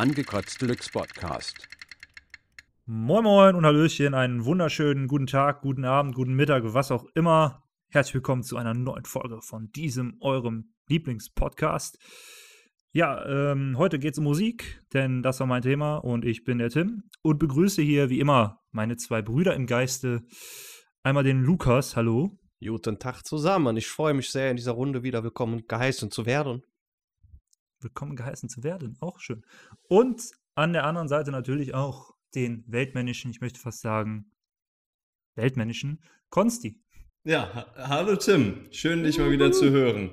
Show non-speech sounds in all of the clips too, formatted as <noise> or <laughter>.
Angekotzt Lux Podcast. Moin Moin und Hallöchen, einen wunderschönen guten Tag, guten Abend, guten Mittag, was auch immer. Herzlich willkommen zu einer neuen Folge von diesem, eurem Lieblingspodcast. Ja, ähm, heute geht es um Musik, denn das war mein Thema und ich bin der Tim und begrüße hier wie immer meine zwei Brüder im Geiste. Einmal den Lukas, hallo. Guten Tag zusammen. Ich freue mich sehr, in dieser Runde wieder willkommen geheißen zu werden. Willkommen geheißen zu werden, auch schön. Und an der anderen Seite natürlich auch den weltmännischen, ich möchte fast sagen, weltmännischen Konsti. Ja, ha hallo Tim. Schön, dich mal wieder zu hören.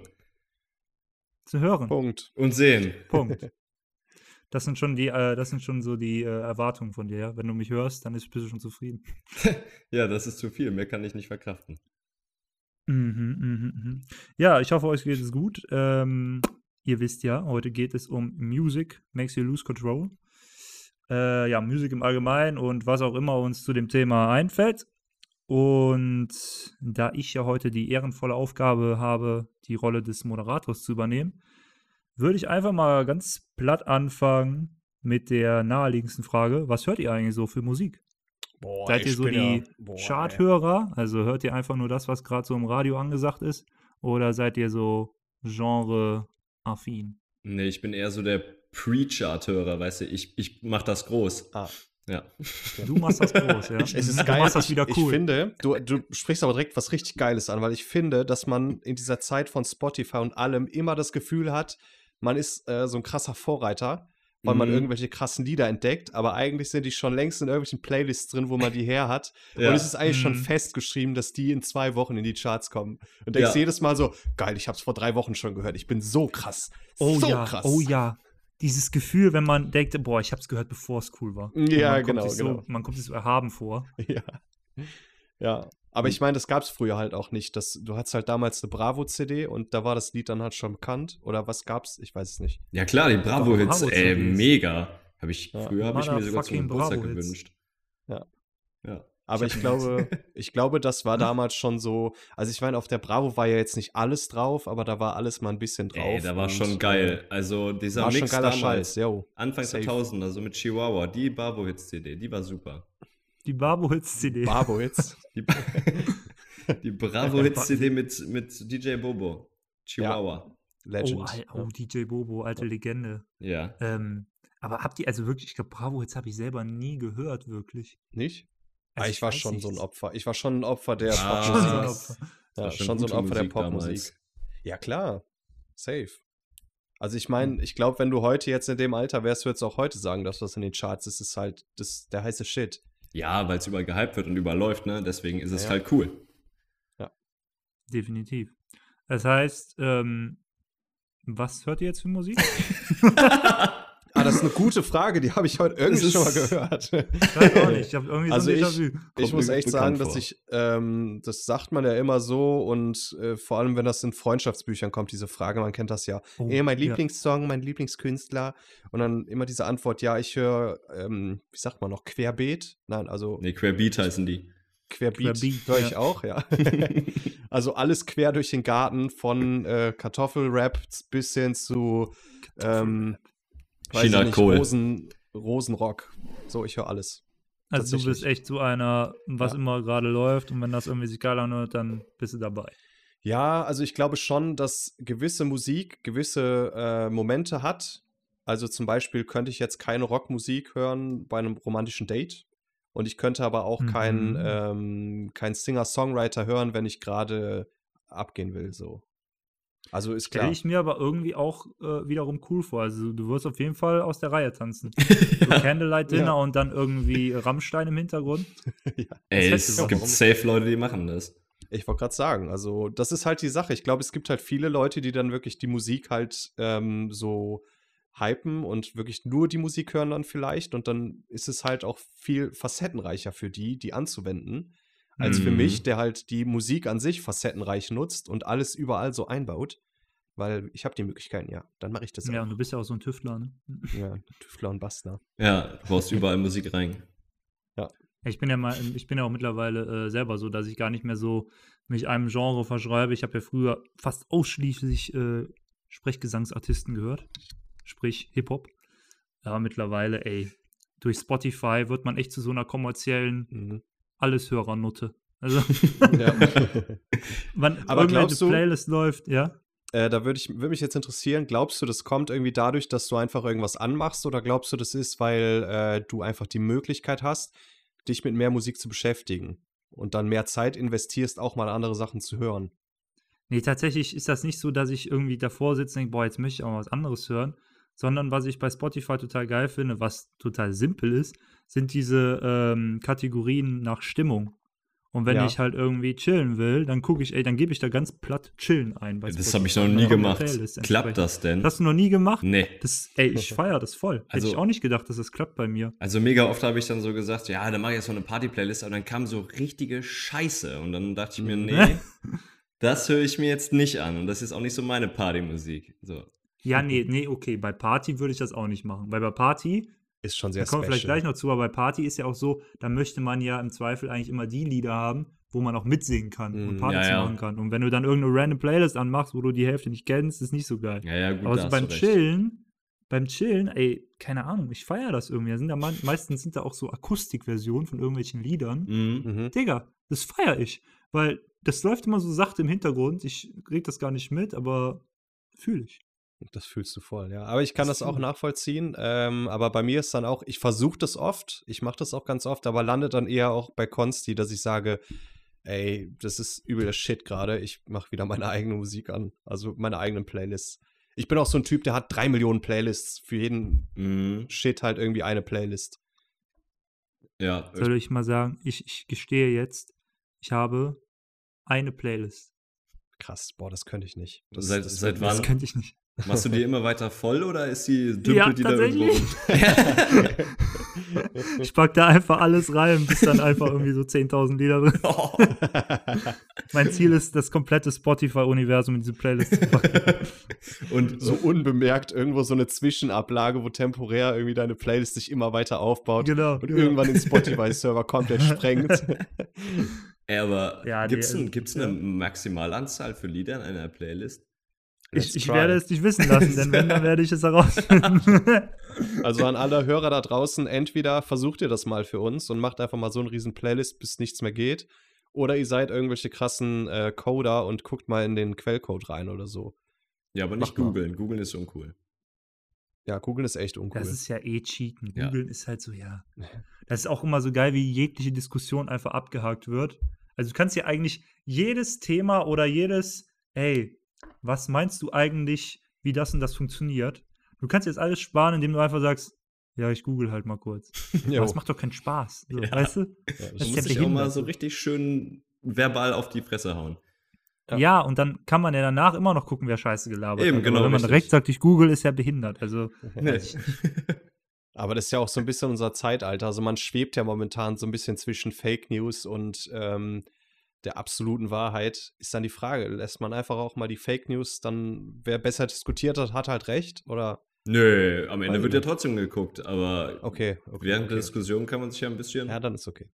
Zu hören. Punkt. Und sehen. Punkt. <laughs> Das sind schon die, äh, das sind schon so die äh, Erwartungen von dir. Ja? Wenn du mich hörst, dann bist du schon zufrieden. <laughs> ja, das ist zu viel. Mehr kann ich nicht verkraften. Mhm, mhm, mhm. Ja, ich hoffe, euch geht es gut. Ähm, ihr wisst ja, heute geht es um Music Makes You Lose Control. Äh, ja, Musik im Allgemeinen und was auch immer uns zu dem Thema einfällt. Und da ich ja heute die ehrenvolle Aufgabe habe, die Rolle des Moderators zu übernehmen, würde ich einfach mal ganz platt anfangen mit der naheliegendsten Frage: Was hört ihr eigentlich so für Musik? Boah, Seid ihr so die ja, Charthörer? Also hört ihr einfach nur das, was gerade so im Radio angesagt ist? Oder seid ihr so genre-affin? Nee, ich bin eher so der Pre-Chart-Hörer, weißt du, ich, ich mach das groß. Ah. Ja. Du machst das groß, ja. <laughs> Es ist du geil. machst das wieder ich, cool. ich finde, du, du sprichst aber direkt was richtig Geiles an, weil ich finde, dass man in dieser Zeit von Spotify und allem immer das Gefühl hat, man ist äh, so ein krasser Vorreiter, weil man Mhm. irgendwelche krassen Lieder entdeckt, aber eigentlich sind die schon längst in irgendwelchen Playlists drin, wo man die her hat. <laughs> Ja. Und es ist eigentlich schon Mhm. festgeschrieben, dass die in zwei Wochen in die Charts kommen. Und denkst Ja. jedes Mal so, geil, ich hab's vor drei Wochen schon gehört. Ich bin so krass. oh so ja, krass. oh ja. Dieses Gefühl, wenn man denkt, boah, ich hab's gehört, bevor es cool war. Ja, man kommt genau, sich so, genau. Man kommt sich so erhaben vor. <laughs> Ja. Ja. Aber ich meine, das gab es früher halt auch nicht. Das, du hattest halt damals eine Bravo-CD und da war das Lied dann halt schon bekannt. Oder was gab's? Ich weiß es nicht. Ja klar, die Bravo-Hits, Bravo ey, mega. Hab ich, Ja. früher habe ich mir sogar zum Geburtstag gewünscht. Ja. Ja. Aber Ich ich, glaube, <laughs> ich glaube, das war damals schon so. Also ich meine, auf der Bravo war ja jetzt nicht alles drauf, aber da war alles mal ein bisschen drauf. Ey, da war schon geil. Also Äh, dieser war schon Mix geiler damals, Scheiß, yo. Anfang Safe. 2000, also mit Chihuahua, die Bravo-Hits-CD, die war super. Die Barbo-Hits-CD. Bravo jetzt. Die, die <laughs> Bravo-Hits-CD mit, mit DJ Bobo. Chihuahua. Legend. Oh, oh, DJ Bobo, alte Legende. Ja. Ähm, aber habt ihr, also wirklich, ich glaube, Bravo-Hits habe ich selber nie gehört, wirklich. Nicht? Also ah, ich war weiß schon nicht. so ein Opfer. Ich war schon ein Opfer der Ah, Popmusik. Ja, war schon, schon so ein Opfer der Musik damals. Popmusik. Ja, klar. Safe. Also ich meine, ich glaube, wenn du heute jetzt in dem Alter wärst, würdest du auch heute sagen, dass was in den Charts ist, ist halt das, der heiße Shit. Ja, weil es überall gehypt wird und überall läuft, ne? Deswegen ist es Ja. halt cool. Definitiv. Das heißt, ähm, was hört ihr jetzt für Musik? <laughs> <laughs> Das ist eine gute Frage, die habe ich heute irgendwie schon mal gehört. Ich weiß auch nicht. Ich habe irgendwie Also so ein ich- Déjà-vu. Ich muss echt sagen, dass ich, ähm, das sagt man ja immer so und äh, vor allem, wenn das in Freundschaftsbüchern kommt, diese Frage, man kennt das ja. Oh, eh, mein ja. Lieblingssong, mein Lieblingskünstler und dann immer diese Antwort, ja, ich höre, ähm, wie sagt man noch, Querbeet? Nein, also Ne, Querbeat heißen die. Querbeat, Querbeat, höre ich ja. auch, ja. <laughs> <laughs> also alles quer durch den Garten von äh, Kartoffelrap bis hin zu ähm, China nicht, Kohl. Rosen, Rosenrock. So, ich höre alles. Also du bist echt so einer, was Ja. immer gerade läuft und wenn das irgendwie sich geil anhört, dann bist du dabei. Ja, also ich glaube schon, dass gewisse Musik gewisse äh, Momente hat. Also zum Beispiel könnte ich jetzt keine Rockmusik hören bei einem romantischen Date. Und ich könnte aber auch keinen Mhm. ähm, kein Singer-Songwriter hören, wenn ich gerade abgehen will. So. Also ist Stelle klar. ich mir aber irgendwie auch äh, wiederum cool vor. Also du wirst auf jeden Fall aus der Reihe tanzen. <laughs> So Candlelight Dinner Ja. und dann irgendwie Rammstein im Hintergrund. <laughs> Ey, hättest es gibt safe Leute, die machen das. Ich wollte gerade sagen, also das ist halt die Sache. Ich glaube, es gibt halt viele Leute, die dann wirklich die Musik halt ähm, so hypen und wirklich nur die Musik hören dann vielleicht. Und dann ist es halt auch viel facettenreicher für die, die anzuwenden, als für Mhm. mich, der halt die Musik an sich facettenreich nutzt und alles überall so einbaut. Weil ich habe die Möglichkeiten, ja. Dann mache ich das Ja, auch. und du bist ja auch so ein Tüftler, ne? Ja, Tüftler und Bastler. Ja, du baust überall Musik rein. Ich bin ja mal, ich bin ja auch mittlerweile äh, selber so, dass ich gar nicht mehr so mich einem Genre verschreibe. Ich habe ja früher fast ausschließlich äh, Sprechgesangsartisten gehört, sprich Hip-Hop. Ja, mittlerweile, ey. Durch Spotify wird man echt zu so einer kommerziellen Mhm. Alleshörer-Nutte. Also, <laughs> Ja. <laughs> wann Aber glaubst du- Playlist läuft, ja. Äh, da würde ich würde mich jetzt interessieren, glaubst du, das kommt irgendwie dadurch, dass du einfach irgendwas anmachst oder glaubst du, das ist, weil äh, du einfach die Möglichkeit hast, dich mit mehr Musik zu beschäftigen und dann mehr Zeit investierst, auch mal andere Sachen zu hören? Nee, tatsächlich ist das nicht so, dass ich irgendwie davor sitze und denke, boah, jetzt möchte ich auch mal was anderes hören, sondern was ich bei Spotify total geil finde, was total simpel ist, sind diese ähm, Kategorien nach Stimmung. Und wenn Ja. ich halt irgendwie chillen will, dann gucke ich, ey, dann gebe ich da ganz platt chillen ein. Das habe ich noch nie gemacht. Klappt das denn? Das hast du noch nie gemacht? nee. Das, ey, ich <laughs> feiere das voll. Hätte Also- ich auch nicht gedacht, dass das klappt bei mir. Also mega oft habe ich dann so gesagt, ja, dann mache ich jetzt so eine Party-Playlist, aber dann kam so richtige Scheiße. Und dann dachte ich mir, Mhm. nee, <laughs> das höre ich mir jetzt nicht an. Und das ist auch nicht so meine Partymusik. So. Ja, nee, nee, okay. Bei Party würde ich das auch nicht machen. Weil bei Party, Ist schon da sehr kommen wir vielleicht gleich noch zu, aber bei Party ist ja auch so, da möchte man ja im Zweifel eigentlich immer die Lieder haben, wo man auch mitsingen kann und Mhm, Party ja, ja. machen kann. Und wenn du dann irgendeine random Playlist anmachst, wo du die Hälfte nicht kennst, ist nicht so geil. Ja, ja, gut, aber da so beim. Chillen, beim Chillen, ey, keine Ahnung, ich feiere das irgendwie. Da sind da man, meistens sind da auch so Akustikversionen von irgendwelchen Liedern. Mhm. Mhm. Digga, das feiere ich. Weil das läuft immer so sachte im Hintergrund. Ich krieg das gar nicht mit, aber fühle ich. Das fühlst du voll, ja. Aber ich kann Das das auch nachvollziehen. Ähm, aber bei mir ist dann auch, ich versuche das oft, ich mache das auch ganz oft, aber landet dann eher auch bei Konsti, dass ich sage, ey, das ist übel der Shit gerade. Ich mache wieder meine eigene Musik an. Also meine eigenen Playlists. Ich bin auch so ein Typ, der hat drei Millionen Playlists. Für jeden Mhm. Shit halt irgendwie eine Playlist. Ja, Soll ich mal sagen, ich, ich gestehe jetzt, ich habe eine Playlist. Krass, boah, das könnte ich nicht. Das, Seit- das seit mir Das Wann? könnte ich nicht. Machst du die immer weiter voll oder ist die dümpelt Ja, die da irgendwo rum? <laughs> Ich pack da einfach alles rein, bis dann einfach irgendwie so 10.000 Lieder drin. Oh. <laughs> Mein Ziel ist, das komplette Spotify-Universum in diese Playlist zu packen. <laughs> Und so unbemerkt irgendwo so eine Zwischenablage, wo temporär irgendwie deine Playlist sich immer weiter aufbaut Genau. und genau. irgendwann den Spotify-Server komplett sprengt. Ey, aber Ja, nee, gibt's, ein, also, gibt's ja. eine Maximalanzahl für Lieder in einer Playlist? Let's Ich, ich werde es nicht wissen lassen, denn wenn, dann werde ich es herausfinden. <laughs> Also an alle Hörer da draußen, entweder versucht ihr das mal für uns und macht einfach mal so eine riesen Playlist, bis nichts mehr geht, oder ihr seid irgendwelche krassen äh, Coder und guckt mal in den Quellcode rein oder so. Ja, aber nicht Mach mal. googeln. Googeln ist uncool. Ja, googeln ist echt uncool. Das ist ja eh Cheaten. Ja. Googeln ist halt so, ja. Das ist auch immer so geil, wie jegliche Diskussion einfach abgehakt wird. Also du kannst ja eigentlich jedes Thema oder jedes, ey, was meinst du eigentlich, wie das und das funktioniert? Du kannst jetzt alles sparen, indem du einfach sagst, ja, ich google halt mal kurz. <laughs> Es macht doch keinen Spaß. So, Ja. Weißt du? Ja, Das das ja dich auch mal so richtig schön verbal auf die Fresse hauen. Ja. Ja. und dann kann man ja danach immer noch gucken, wer Scheiße gelabert Eben, hat. genau, Aber wenn man richtig. direkt sagt, ich google, ist ja behindert. Also, <laughs> Nee. <laughs> Aber das ist ja auch so ein bisschen unser Zeitalter. Also man schwebt ja momentan so ein bisschen zwischen Fake News und ähm, der absoluten Wahrheit. Ist dann die Frage, lässt man einfach auch mal die Fake News, dann wer besser diskutiert hat, hat halt recht? Oder Nö, am Ende wird ja trotzdem geguckt, aber okay, okay während okay. der Diskussion kann man sich ja ein bisschen. Ja, dann ist okay.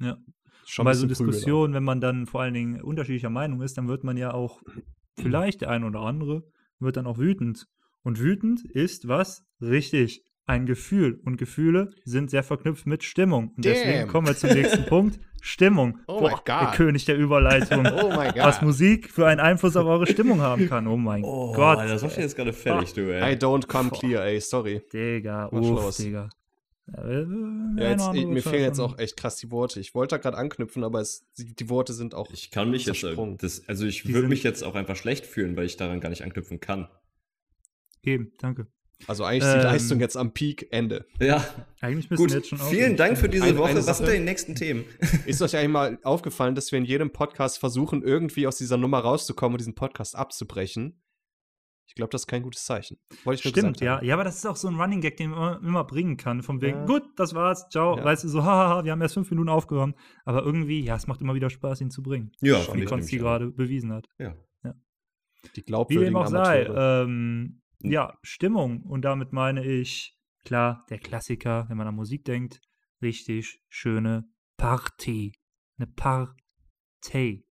Ja. Schon bei so. Diskussionen, wenn man dann vor allen Dingen unterschiedlicher Meinung ist, dann wird man ja auch, <clears throat> vielleicht der eine oder andere, wird dann auch wütend. Und wütend ist was? Richtig. Ein Gefühl. Und Gefühle sind sehr verknüpft mit Stimmung. Und deswegen Damn. kommen wir zum nächsten <laughs> Punkt. Stimmung. Oh my der. König der Überleitung. <laughs> Oh my Was God. Musik für einen Einfluss auf eure Stimmung haben kann. Oh mein Oh, Gott. das macht jetzt gerade fertig, du, I ey. don't come Boah. clear, ey, sorry. Digga, Was uff? Digga. Ja, jetzt, andere mir fehlen jetzt auch echt krass die Worte. Ich wollte da gerade anknüpfen, aber es, die, Worte sind auch. Ich kann mich jetzt, äh, das, also ich würde mich jetzt auch einfach schlecht fühlen, weil ich daran gar nicht anknüpfen kann. Eben, danke. Also eigentlich ist die Ähm, Leistung jetzt am Peak, Ende. Ja, Eigentlich müssen gut. wir jetzt schon Vielen. Dank für diese Eine- Woche. eine Was sind denn die nächsten Themen? Ist euch eigentlich mal aufgefallen, dass wir in jedem Podcast versuchen, irgendwie aus dieser Nummer rauszukommen und diesen Podcast abzubrechen? Ich glaube, das ist kein gutes Zeichen. Wollte ich nur Stimmt, ja. haben. Ja, aber das ist auch so ein Running Gag, den man immer bringen kann. Von wegen, Ja. gut, das war's, ciao. Ja. Weißt du, so, <laughs> hahaha, wir haben erst fünf Minuten aufgehört. Aber irgendwie, ja, es macht immer wieder Spaß, ihn zu bringen. Ja, Wie Konsti gerade bewiesen hat. Ja. Die Wie glaubwürdigen dem auch sei. Ähm, Hm. Ja, Stimmung. Und damit meine ich, klar, der Klassiker, wenn man an Musik denkt, richtig schöne Party. Eine Partei.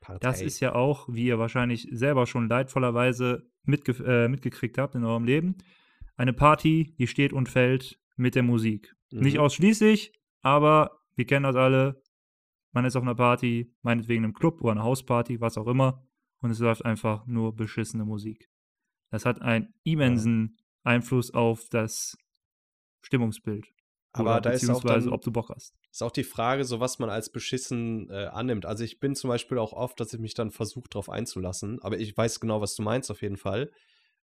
Partei. Das ist ja auch, wie ihr wahrscheinlich selber schon leidvollerweise mitge äh, mitgekriegt habt in eurem Leben, eine Party, die steht und fällt mit der Musik. Nicht Mhm. ausschließlich, aber wir kennen das alle. Man ist auf einer Party, meinetwegen im Club oder einer Hausparty, was auch immer, und es läuft einfach nur beschissene Musik. Das hat einen immensen Einfluss auf das Stimmungsbild. Aber oder da ist auch beziehungsweise, dann, ob du Bock hast. ist auch die Frage, so was man als beschissen äh, annimmt. Also ich bin zum Beispiel auch oft, dass ich mich dann versuche, darauf einzulassen. Aber ich weiß genau, was du meinst, auf jeden Fall.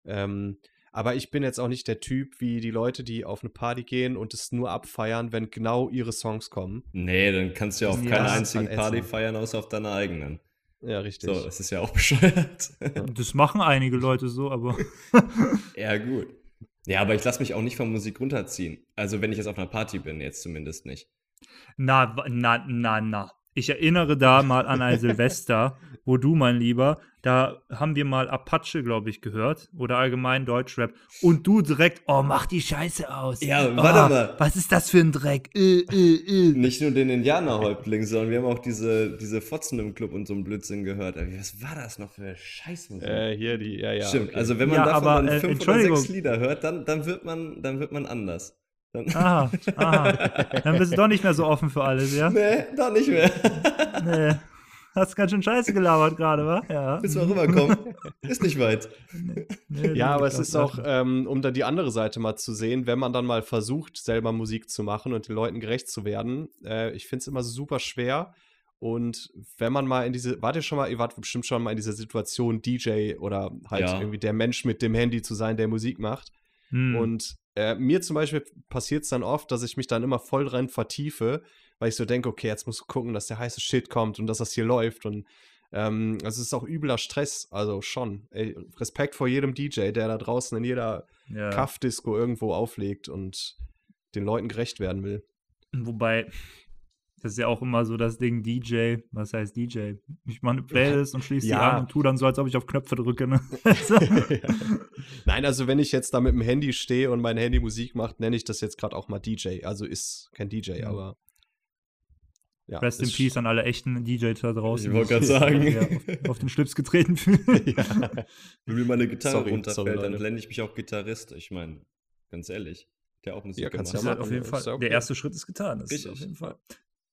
Ähm, aber ich bin jetzt auch nicht der Typ wie die Leute, die auf eine Party gehen und es nur abfeiern, wenn genau ihre Songs kommen. Nee, dann kannst du ja auf Ja, keiner einzigen halt Party feiern, außer auf deiner eigenen. Ja, richtig. So, das ist ja auch <laughs> bescheuert. Das machen einige Leute so, aber <laughs> ja, gut. Ja, aber ich lasse mich auch nicht von Musik runterziehen. Also, wenn ich jetzt auf einer Party bin, jetzt zumindest nicht. na, na, na, na. Ich erinnere da mal an ein <laughs> Silvester, wo du, mein Lieber, da haben wir mal Apache, glaube ich, gehört oder allgemein Deutschrap und du direkt, oh, mach die Scheiße aus. Ja, oh, warte mal. Was ist das für ein Dreck? Äh, äh, äh. Nicht nur den Indianerhäuptling, sondern wir haben auch diese, diese Fotzen im Club und so einen Blödsinn gehört. Was war das noch für Scheißmusik? Äh, hier die, ja, ja. Stimmt, okay. also wenn man Ja, davon aber, dann äh, fünf oder sechs Lieder hört, dann, dann, wird man, dann wird man anders. Dann, Aha, aha. <laughs> Dann bist du doch nicht mehr so offen für alles, ja? nee, da nicht mehr. Nee. Hast ganz schön Scheiße gelabert gerade, wa? Ja. Bis wir rüberkommen. Ist nicht weit. Nee, Ja, nee, aber ich es ist auch, ähm, um dann die andere Seite mal zu sehen, wenn man dann mal versucht, selber Musik zu machen und den Leuten gerecht zu werden. Äh, ich finde es immer super schwer. Und wenn man mal in diese, wart ihr schon mal, ihr wart bestimmt schon mal in dieser Situation, DJ oder halt Ja. irgendwie der Mensch mit dem Handy zu sein, der Musik macht. Hm. Und äh, mir zum Beispiel passiert es dann oft, dass ich mich dann immer voll dran vertiefe, weil ich so denke, okay, jetzt musst du gucken, dass der heiße Shit kommt und dass das hier läuft. Und ähm, also es ist auch übler Stress, also schon. Ey, Respekt vor jedem DJ, der da draußen in jeder ja. Kaff-Disco irgendwo auflegt und den Leuten gerecht werden will. Wobei, das ist ja auch immer so das Ding DJ. Was heißt DJ? Ich mache eine Playlist und schließe die Ja. an und tu dann so, als ob ich auf Knöpfe drücke. Ne? <laughs> Also, Nein, also wenn ich jetzt da mit dem Handy stehe und mein Handy Musik macht, nenne ich das jetzt gerade auch mal DJ. Also ist kein DJ, Mhm. aber. Ja, Rest in ist- Peace an alle echten DJs da draußen. Ich wollte gerade sagen. auf, auf den Schlips getreten fühlen. <laughs> ja. <laughs> Wenn mir meine Gitarre Sorry, runterfällt, sorry, dann blende ich mich auch Gitarrist. Ich meine, ganz ehrlich, der auch Musik Ja, gemacht. ja machen, auf jeden ist Fall. okay. Der erste Schritt ist getan. Das ist Richtig. auf jeden Fall.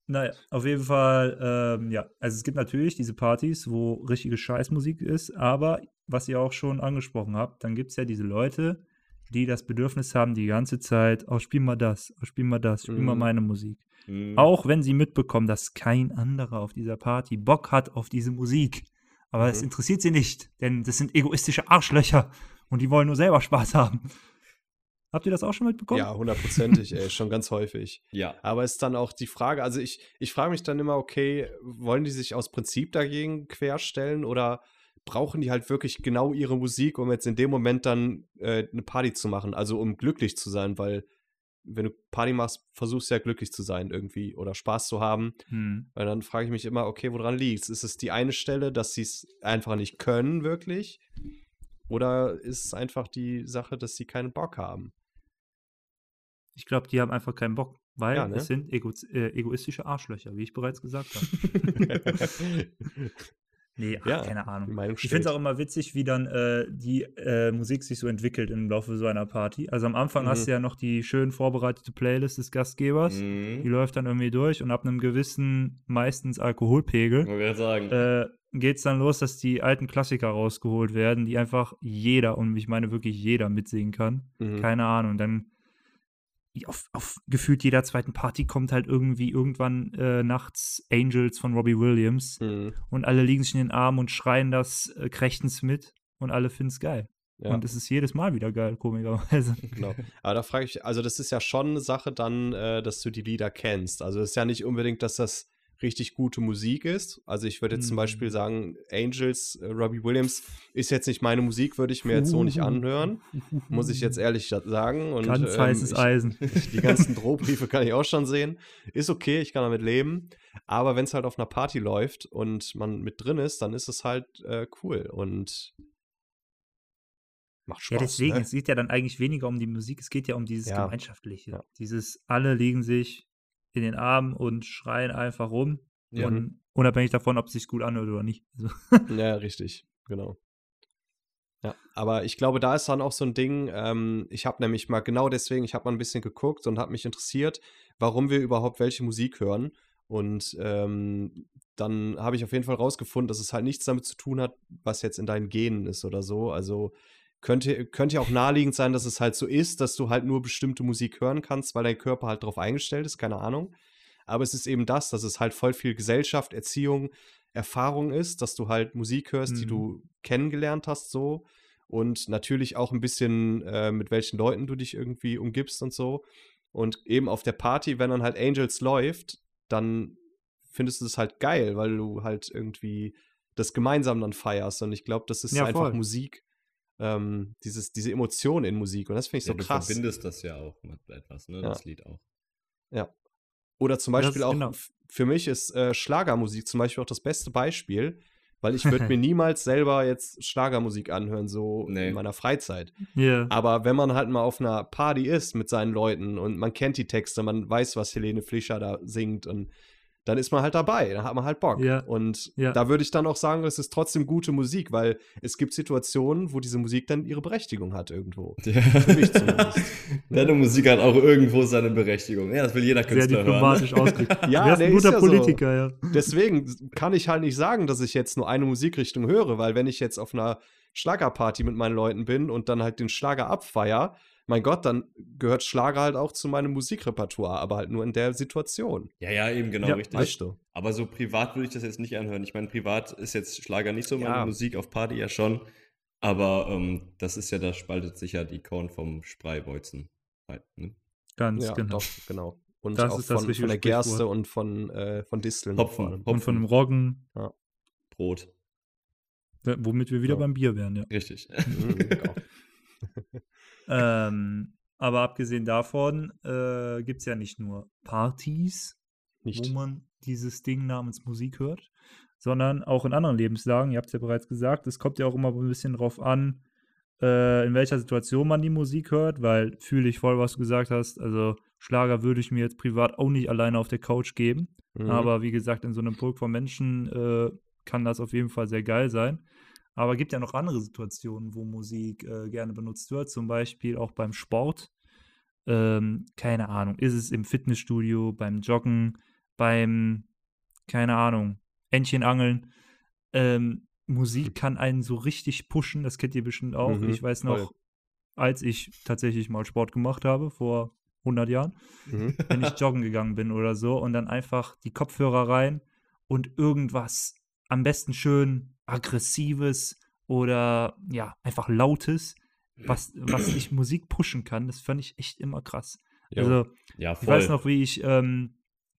Naja, auf jeden Fall, ähm, ja. Also es gibt natürlich diese Partys, wo richtige Scheißmusik ist, aber was ihr auch schon angesprochen habt, dann gibt es ja diese Leute, die das Bedürfnis haben, die ganze Zeit, oh, spiel mal das, oh, spiel mal das, spiel mal Mhm. meine Musik. Mhm. Auch wenn sie mitbekommen, dass kein anderer auf dieser Party Bock hat auf diese Musik. Aber es Mhm. interessiert sie nicht, denn das sind egoistische Arschlöcher und die wollen nur selber Spaß haben. Habt ihr das auch schon mitbekommen? ja, hundertprozentig, ey, schon ganz häufig. Ja. Aber ist dann auch die Frage, also ich, ich frage mich dann immer, okay, wollen die sich aus Prinzip dagegen querstellen oder brauchen die halt wirklich genau ihre Musik, um jetzt in dem Moment dann äh, eine Party zu machen, also um glücklich zu sein, weil wenn du Party machst, versuchst du ja glücklich zu sein irgendwie oder Spaß zu haben. Hm. Weil dann frage ich mich immer, okay, woran liegt es? Ist es die eine Stelle, dass sie es einfach nicht können, wirklich? Oder ist es einfach die Sache, dass sie keinen Bock haben? Ich glaube, die haben einfach keinen Bock, weil Ja, ne? es sind ego äh, egoistische Arschlöcher, wie ich bereits gesagt habe. <laughs> <laughs> Nee, ach, Ja, keine Ahnung. Die Ich finde es auch immer witzig, wie dann äh, die äh, Musik sich so entwickelt im Laufe so einer Party. Also am Anfang Mhm. hast du ja noch die schön vorbereitete Playlist des Gastgebers. Die Mhm. läuft dann irgendwie durch und ab einem gewissen, meistens Alkoholpegel, äh, geht es dann los, dass die alten Klassiker rausgeholt werden, die einfach jeder, und ich meine wirklich jeder, mitsingen kann. Mhm. Keine Ahnung. Dann auf, auf gefühlt jeder zweiten Party kommt halt irgendwie irgendwann äh, nachts Angels von Robbie Williams Mhm. und alle liegen sich in den Armen und schreien das äh, krächtens mit und alle finden es geil. Ja. Und es ist jedes Mal wieder geil, komischerweise. <laughs> Genau. Aber da frage ich, also das ist ja schon eine Sache dann, äh, dass du die Lieder kennst. Also es ist ja nicht unbedingt, dass das richtig gute Musik ist. Also ich würde jetzt zum Mhm. Beispiel sagen, Angels, äh, Robbie Williams ist jetzt nicht meine Musik, würde ich mir jetzt so nicht anhören. Muss ich jetzt ehrlich sa- sagen. Und, Ganz ähm, heißes ich, Eisen. <laughs> Die ganzen Drohbriefe kann ich auch schon sehen. Ist okay, ich kann damit leben. Aber wenn es halt auf einer Party läuft und man mit drin ist, dann ist es halt äh, cool und macht Spaß. Ja, deswegen, ne? es geht ja dann eigentlich weniger um die Musik, es geht ja um dieses Ja. Gemeinschaftliche. Ja. Dieses, alle liegen sich in den Armen und schreien einfach rum. Ja. Und unabhängig davon, ob es sich gut anhört oder nicht. Also, Ja, <laughs> richtig, genau. Ja, aber ich glaube, da ist dann auch so ein Ding, ähm, ich habe nämlich mal genau deswegen, ich habe mal ein bisschen geguckt und habe mich interessiert, warum wir überhaupt welche Musik hören. Und ähm, dann habe ich auf jeden Fall rausgefunden, dass es halt nichts damit zu tun hat, was jetzt in deinen Genen ist oder so. Also könnte, könnte ja auch naheliegend sein, dass es halt so ist, dass du halt nur bestimmte Musik hören kannst, weil dein Körper halt darauf eingestellt ist, keine Ahnung. Aber es ist eben das, dass es halt voll viel Gesellschaft, Erziehung, Erfahrung ist, dass du halt Musik hörst, die Mhm. du kennengelernt hast, so. Und natürlich auch ein bisschen, äh, mit welchen Leuten du dich irgendwie umgibst und so. Und eben auf der Party, wenn dann halt Angels läuft, dann findest du das halt geil, weil du halt irgendwie das gemeinsam dann feierst. Und ich glaube, das ist Ja, einfach. Musik, ähm, dieses, diese Emotion in Musik. Und das finde ich so ja, du krass. verbindest das ja auch mit etwas, ne? Ja. Das Lied auch. Ja. Oder zum Beispiel auch, genau. für mich ist äh, Schlagermusik zum Beispiel auch das beste Beispiel, weil ich würde <laughs> mir niemals selber jetzt Schlagermusik anhören, so Nee. in meiner Freizeit. Ja. Aber wenn man halt mal auf einer Party ist mit seinen Leuten und man kennt die Texte, man weiß, was Helene Fischer da singt und dann ist man halt dabei, dann hat man halt Bock. Ja. Und Ja. da würde ich dann auch sagen, es ist trotzdem gute Musik, weil es gibt Situationen, wo diese Musik dann ihre Berechtigung hat irgendwo. Ja. <laughs> Für mich zumindest. <laughs> Deine Musik hat auch irgendwo seine Berechtigung. Ja, das will jeder Sehr Künstler diplomatisch hören. ausgedrückt. <laughs> Ja, du wärst der ein ist guter ja so. Politiker, ja. Deswegen kann ich halt nicht sagen, dass ich jetzt nur eine Musikrichtung höre, weil wenn ich jetzt auf einer Schlagerparty mit meinen Leuten bin und dann halt den Schlager abfeier, mein Gott, dann gehört Schlager halt auch zu meinem Musikrepertoire, aber halt nur in der Situation. Ja, ja, eben genau Ja, richtig. Weißt du? Aber so privat würde ich das jetzt nicht anhören. Ich meine, privat ist jetzt Schlager nicht so meine Ja. Musik, auf Party ja schon. Aber ähm, das ist ja, da spaltet sich ja die Korn vom Spreibeuzen. Halt, ne? Ganz Ja, genau. doch, genau. Und Das auch ist das von, richtige von der Gerste Sprichwort. und von, äh, von Disteln. Hopfen. Von- Und von dem Roggen, Brot. womit wir wieder Ja. beim Bier wären, ja. Richtig. Mhm, genau. <laughs> <laughs> Ähm, aber abgesehen davon äh, gibt es ja nicht nur Partys, Nicht. wo man dieses Ding namens Musik hört, sondern auch in anderen Lebenslagen. Ihr habt es ja bereits gesagt, es kommt ja auch immer ein bisschen drauf an, äh, in welcher Situation man die Musik hört, weil fühle ich voll, was du gesagt hast. Also Schlager würde ich mir jetzt privat auch nicht alleine auf der Couch geben. Mhm. Aber wie gesagt, in so einem Pulk von Menschen äh, kann das auf jeden Fall sehr geil sein. Aber gibt ja noch andere Situationen, wo Musik äh, gerne benutzt wird, zum Beispiel auch beim Sport. Ähm, keine Ahnung, ist es im Fitnessstudio, beim Joggen, beim, keine Ahnung, Entchenangeln. Ähm, Musik kann einen so richtig pushen, das kennt ihr bestimmt auch. Mhm, ich weiß voll. noch, als ich tatsächlich mal Sport gemacht habe, vor 100 Jahren, Mhm. wenn ich joggen gegangen bin oder so und dann einfach die Kopfhörer rein und irgendwas am besten schön aggressives oder ja, einfach lautes, was, was ich Musik pushen kann, das fand ich echt immer krass. Jo. Also, Ja, ich weiß noch, wie ich ähm,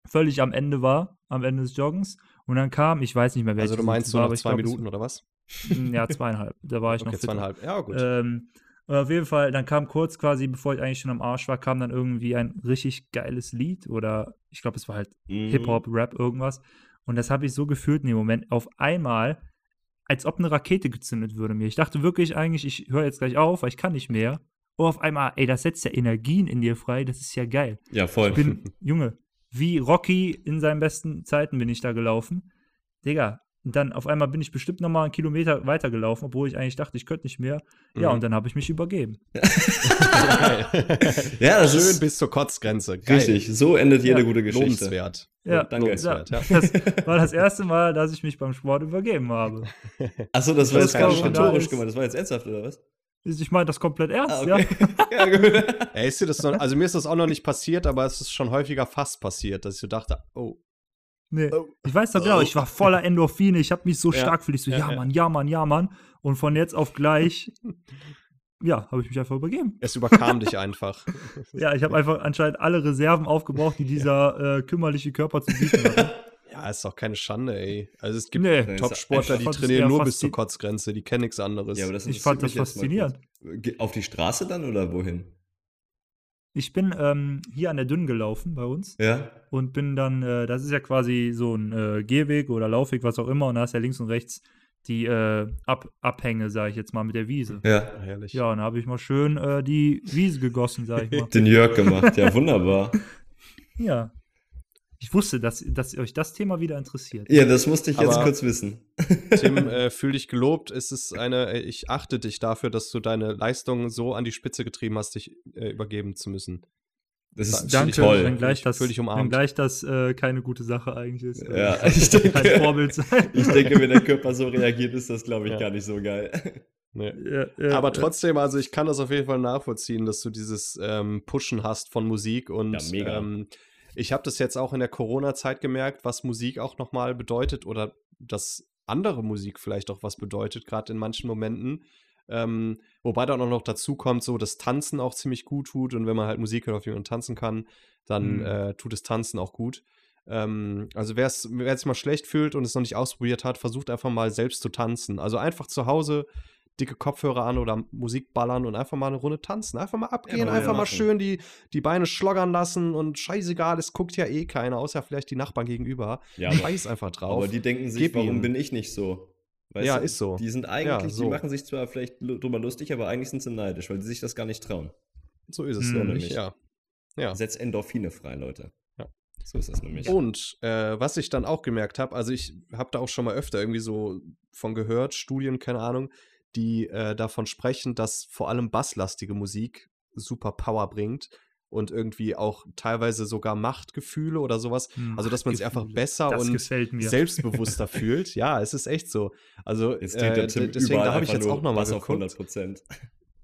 völlig am Ende war, am Ende des Joggens und dann kam, ich weiß nicht mehr, welches also du meinst so war, nach zwei glaub, Minuten oder was? Ja, zweieinhalb. Da war ich noch Okay, fitter. zweieinhalb. Ja, gut. Ähm, und auf jeden Fall, dann kam kurz quasi, bevor ich eigentlich schon am Arsch war, kam dann irgendwie ein richtig geiles Lied oder ich glaube, es war halt Mhm. Hip-Hop, Rap, irgendwas. Und das habe ich so gefühlt in dem Moment. Auf einmal, als ob eine Rakete gezündet würde mir. Ich dachte wirklich eigentlich, ich höre jetzt gleich auf, weil ich kann nicht mehr. Und auf einmal, ey, das setzt ja Energien in dir frei, das ist ja geil. Ja, voll. Ich bin, Junge, wie Rocky in seinen besten Zeiten bin ich da gelaufen. Digga, und dann auf einmal bin ich bestimmt nochmal einen Kilometer weitergelaufen, obwohl ich eigentlich dachte, ich könnte nicht mehr. Ja, Mhm. und dann habe ich mich übergeben. <laughs> ja, das Schön ist bis zur Kotzgrenze. Geil. richtig. So endet jede Ja, gute Geschichte. Lobenswert. Ja, danke. Ja. Das <laughs> war das erste Mal, dass ich mich beim Sport übergeben habe. Achso, das war Das jetzt gar nicht rhetorisch ist- gemeint. Das war jetzt ernsthaft, oder was? Ich meine das komplett ernst, Ah, okay. <laughs> ja, gut. <laughs> Ey, ist dir das noch, also mir ist das auch noch nicht passiert, aber es ist schon häufiger fast passiert, dass ich so dachte, oh, ja. Nee. Oh. Ich weiß doch genau, ich war voller Endorphine, ich habe mich so Ja, stark gefühlt. Ich so, ja, ja, ja. Mann, ja, Mann, ja, Mann. Und von jetzt auf gleich, ja, habe ich mich einfach übergeben. es überkam dich einfach. <laughs> Ja, ich habe einfach anscheinend alle Reserven aufgebraucht, die <laughs> dieser äh, kümmerliche Körper zu bieten hatte. <laughs> Ja, ist doch keine Schande, ey. Also es gibt Nee, Top-Sportler, die trainieren nur bis zur Kotzgrenze, die kennen nichts anderes. Ja, aber das Ich fand das faszinierend. Auf die Straße dann oder wohin? Ich bin ähm, hier an der Dünn gelaufen bei uns Ja. und bin dann, äh, das ist ja quasi so ein äh, Gehweg oder Laufweg, was auch immer, und da ist ja links und rechts die äh, Ab Abhänge, sage ich jetzt mal, mit der Wiese. Ja. Herrlich. Ja, und da habe ich mal schön äh, die Wiese gegossen, sage ich mal. <laughs> Den Jörg gemacht. Ja, wunderbar. <laughs> Ja, Ich wusste, dass, dass euch das Thema wieder interessiert. Ja, das musste ich jetzt Aber- kurz wissen. Tim, <laughs> äh, fühl dich gelobt. Es ist eine, äh, ich achte dich dafür, dass du deine Leistung so an die Spitze getrieben hast, dich äh, übergeben zu müssen. Das ist Danke, toll. wenn gleich Ich das, wenn gleich das äh, keine gute Sache eigentlich ist. Ja, <laughs> Äh, ich kein denke- Vorbild sein. <laughs> Ich denke, wenn der Körper so <laughs> reagiert, ist das, glaube ich, Ja. gar nicht so geil. Nee. Ja, ja, Aber ja. trotzdem, also ich kann das auf jeden Fall nachvollziehen, dass du dieses ähm, Pushen hast von Musik und Ja, mega. Ähm, ich habe das jetzt auch in der Corona-Zeit gemerkt, was Musik auch nochmal bedeutet oder dass andere Musik vielleicht auch was bedeutet, gerade in manchen Momenten. Ähm, wobei dann auch noch dazu kommt, so dass Tanzen auch ziemlich gut tut und wenn man halt Musik hört, auf man tanzen kann, dann Mhm. äh, tut es Tanzen auch gut. Ähm, also wer es sich mal schlecht fühlt und es noch nicht ausprobiert hat, versucht einfach mal selbst zu tanzen. Also einfach zu Hause dicke Kopfhörer an oder Musik ballern und einfach mal eine Runde tanzen. Einfach mal abgehen, ja einfach mal machen. schön die, die Beine schloggern lassen und scheißegal, es guckt ja eh keiner, außer vielleicht die Nachbarn gegenüber. Ja, Scheiß einfach drauf. aber die denken sich, Gib warum ihnen. bin ich nicht so? Weißt Ja, du? ist so. Die sind eigentlich, so. die machen sich zwar vielleicht drüber lustig, aber eigentlich sind sie neidisch, weil sie sich das gar nicht trauen. so ist es Hm, nämlich, nämlich. ja. Ja. Setzt Endorphine frei, Leute. Ja. So ist das nämlich. Und äh, was ich dann auch gemerkt habe, also ich habe da auch schon mal öfter irgendwie so von gehört, Studien, keine Ahnung, die äh, davon sprechen, dass vor allem basslastige Musik super Power bringt und irgendwie auch teilweise sogar Machtgefühle oder sowas. Also, dass man sich einfach besser Das und selbstbewusster <laughs> fühlt. Ja, es ist echt so. Also, äh, deswegen, da habe ich jetzt auch nochmal geguckt. 100 Prozent.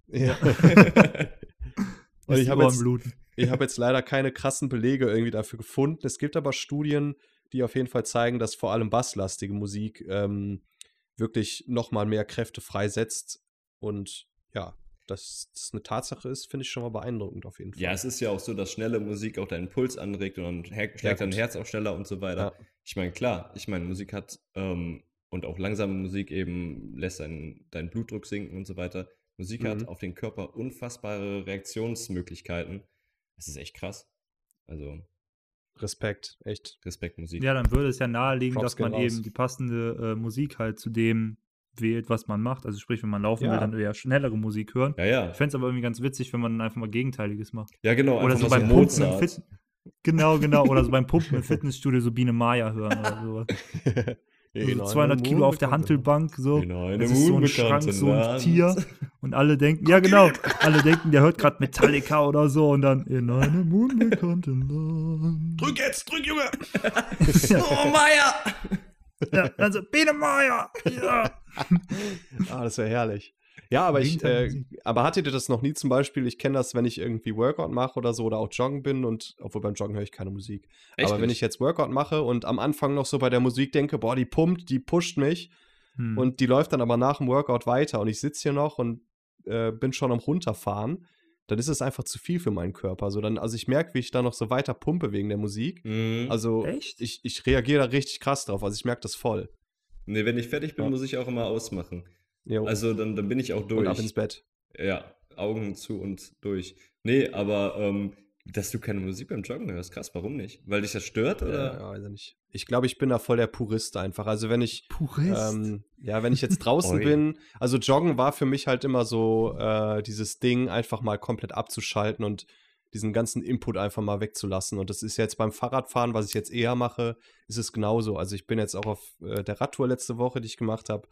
Ja. <laughs> <laughs> Und ich habe jetzt-. Ich habe jetzt leider keine krassen Belege irgendwie dafür gefunden. Es gibt aber Studien, die auf jeden Fall zeigen, dass vor allem basslastige Musik ähm, wirklich nochmal mehr Kräfte freisetzt. Und ja, dass das eine Tatsache ist, finde ich schon mal beeindruckend auf jeden Fall. Ja, es ist ja auch so, dass schnelle Musik auch deinen Puls anregt und dann her- schlägt dein gut. Herz auch schneller und so weiter. Ja. Ich meine, klar, ich meine, Musik hat ähm, und auch langsame Musik eben lässt deinen, deinen Blutdruck sinken und so weiter. Musik Mhm. hat auf den Körper unfassbare Reaktionsmöglichkeiten. Das ist echt krass. Also Respekt, echt. Respekt Musik. Ja, dann würde es ja naheliegen, Props dass man raus. eben die passende äh, Musik halt zu dem wählt, was man macht. Also sprich, wenn man laufen Ja. will, dann eher schnellere Musik hören. ja, ja. Ich fände es aber irgendwie ganz witzig, wenn man dann einfach mal Gegenteiliges macht. Ja, genau. Oder so beim Pumpen im. Fit Genau, genau. Oder so beim Pumpen im Fitnessstudio so Biene Maya hören oder sowas. <laughs> So 200 Kilo auf der Hantelbank, so. In einem Das ist so ein Schrank, so ein Land. Tier. Und alle denken, ja genau, alle denken, der hört gerade Metallica oder so und dann in einem unbekannten Land. Drück jetzt, drück, Junge! <laughs> Oh, Meier! Ja, dann so, Biene Maya! Ja. <laughs> Ah, das wäre herrlich. Ja, aber ich, äh, aber hattet ihr das noch nie zum Beispiel? Ich kenne das, wenn ich irgendwie Workout mache oder so oder auch joggen bin und, obwohl beim Joggen höre ich keine Musik. Echt aber wenn ich jetzt Workout mache und am Anfang noch so bei der Musik denke, boah, die pumpt, die pusht mich Hm. und die läuft dann aber nach dem Workout weiter und ich sitze hier noch und äh, bin schon am runterfahren, dann ist es einfach zu viel für meinen Körper. Also, dann, also ich merke, wie ich da noch so weiter pumpe wegen der Musik. Mhm. Also Echt? ich, ich reagiere da richtig krass drauf. Also ich merke das voll. nee, wenn ich fertig bin, Ja. muss ich auch immer ausmachen. Jo. Also dann, dann bin ich auch durch. und ab ins Bett. Ja, Augen zu und durch. Nee, aber ähm, dass du keine Musik beim Joggen hörst, krass, warum nicht? Weil dich das stört oder? ja, weiß ich nicht. Ich glaube, ich bin da voll der Purist einfach. Also wenn ich Purist. Ähm, ja, wenn ich jetzt <laughs> draußen bin, also Joggen war für mich halt immer so äh, dieses Ding, einfach mal komplett abzuschalten und diesen ganzen Input einfach mal wegzulassen. Und das ist jetzt beim Fahrradfahren, was ich jetzt eher mache, ist es genauso. Also ich bin jetzt auch auf äh, der Radtour letzte Woche, die ich gemacht habe,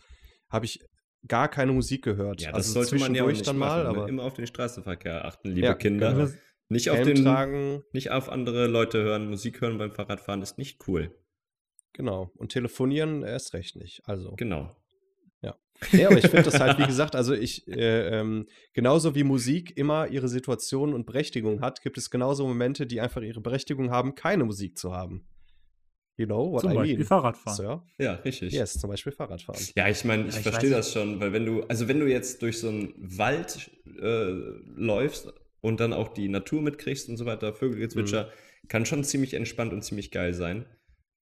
habe ich gar keine Musik gehört. Ja, das also sollte man ja auch nicht dann machen. mal, ne? aber Immer auf den Straßenverkehr achten, liebe Ja, Kinder. Nicht auf, Helm den, tragen, nicht auf andere Leute hören, Musik hören beim Fahrradfahren ist nicht cool. genau. Und telefonieren erst recht nicht. Also. Genau. Ja, aber ich finde das halt, wie gesagt, also ich, äh, ähm, genauso wie Musik immer ihre Situation und Berechtigung hat, gibt es genauso Momente, die einfach ihre Berechtigung haben, keine Musik zu haben. You know what Zum I Beispiel mean? Fahrradfahren. Sir? Ja, richtig. Yes, zum Beispiel Fahrradfahren. Ja, ich meine, ich Ja, ich verstehe das schon, weil wenn du, also wenn du jetzt durch so einen Wald äh, läufst und dann auch die Natur mitkriegst und so weiter, Vögelgezwitscher, Mhm. kann schon ziemlich entspannt und ziemlich geil sein.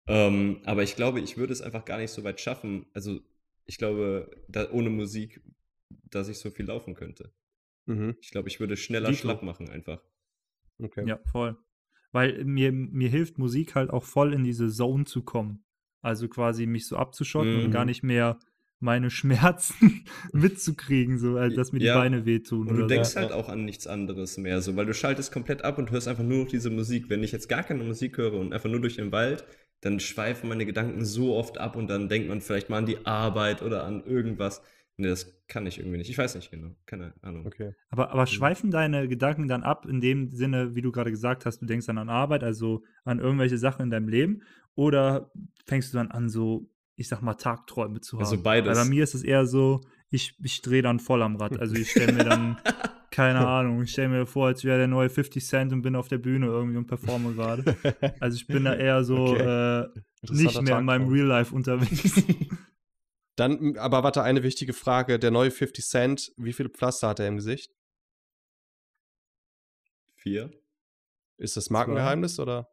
Ähm, aber ich glaube, ich würde es einfach gar nicht so weit schaffen. Also ich glaube, da, ohne Musik, dass ich so viel laufen könnte. Mhm, Ich glaube, ich würde schneller Dito. schlapp machen einfach. okay. Ja, voll. Weil mir, mir hilft Musik halt auch voll in diese Zone zu kommen. Also quasi mich so abzuschotten und Mhm. gar nicht mehr meine Schmerzen <laughs> mitzukriegen, so, also, dass mir die Ja. Beine wehtun. Und du oder denkst so. halt auch an nichts anderes mehr, so, weil du schaltest komplett ab und hörst einfach nur noch diese Musik. Wenn ich jetzt gar keine Musik höre und einfach nur durch den Wald, dann schweifen meine Gedanken so oft ab und dann denkt man vielleicht mal an die Arbeit oder an irgendwas. Nee, das kann ich irgendwie nicht. Ich weiß nicht genau. Keine Ahnung. Okay. Aber, aber schweifen deine Gedanken dann ab in dem Sinne, wie du gerade gesagt hast, du denkst dann an Arbeit, also an irgendwelche Sachen in deinem Leben? Oder fängst du dann an, so, ich sag mal, Tagträume zu haben? Also beides. Weil bei mir ist es eher so, ich, ich drehe dann voll am Rad. Also ich stelle mir dann, <laughs> keine Ahnung, ich stelle mir vor, als wäre der neue 50 Cent und bin auf der Bühne irgendwie und performe gerade. Also ich bin da eher so <laughs> Okay. äh, nicht mehr in meinem. Real Life unterwegs. <laughs> Dann, aber warte, eine wichtige Frage. Der neue 50 Cent, wie viele Pflaster hat er im Gesicht? Vier? Ist das Markengeheimnis oder?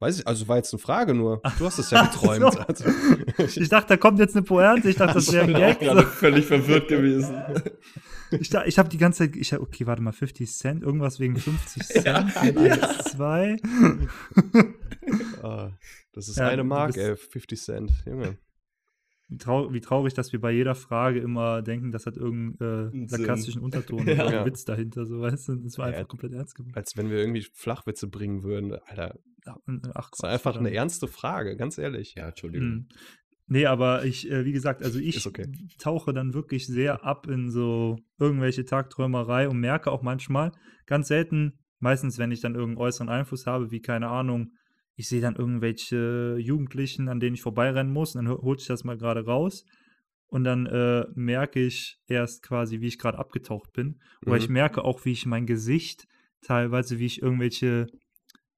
Weiß ich, also war jetzt eine Frage nur. Du hast es ja geträumt. <laughs> so. Also, Ich dachte, da kommt jetzt eine Pointe. Ich dachte, das wäre ein Ich bin Gag. gerade völlig verwirrt gewesen. Ich, ich habe die ganze Zeit, ich hab, okay, warte mal, 50 Cent, irgendwas wegen 50 <laughs> Cent, Ja, eins, zwei. ah, das ist Ja, eine Mark, ey, 50 Cent. Junge. Wie, trau wie traurig, dass wir bei jeder Frage immer denken, das hat irgendeinen Einen äh, sarkastischen Unterton <laughs> Ja. oder. Witz dahinter, so weißt du. Das war Ja, einfach komplett ernst gemeint. Als wenn wir irgendwie Flachwitze bringen würden. Alter, Ach, äh, ach, das ist einfach eine ernste Frage, ganz ehrlich. Ja, Entschuldigung. Mhm. Nee, aber ich, äh, wie gesagt, also ich okay. tauche dann wirklich sehr ab in so irgendwelche Tagträumerei und merke auch manchmal, ganz selten, meistens, wenn ich dann irgendeinen äußeren Einfluss habe, wie keine Ahnung, ich sehe dann irgendwelche Jugendlichen, an denen ich vorbeirennen muss, und dann hol ich das mal gerade raus. Und dann äh, merke ich erst quasi, wie ich gerade abgetaucht bin. Oder Mhm. ich merke auch, wie ich mein Gesicht teilweise, wie ich irgendwelche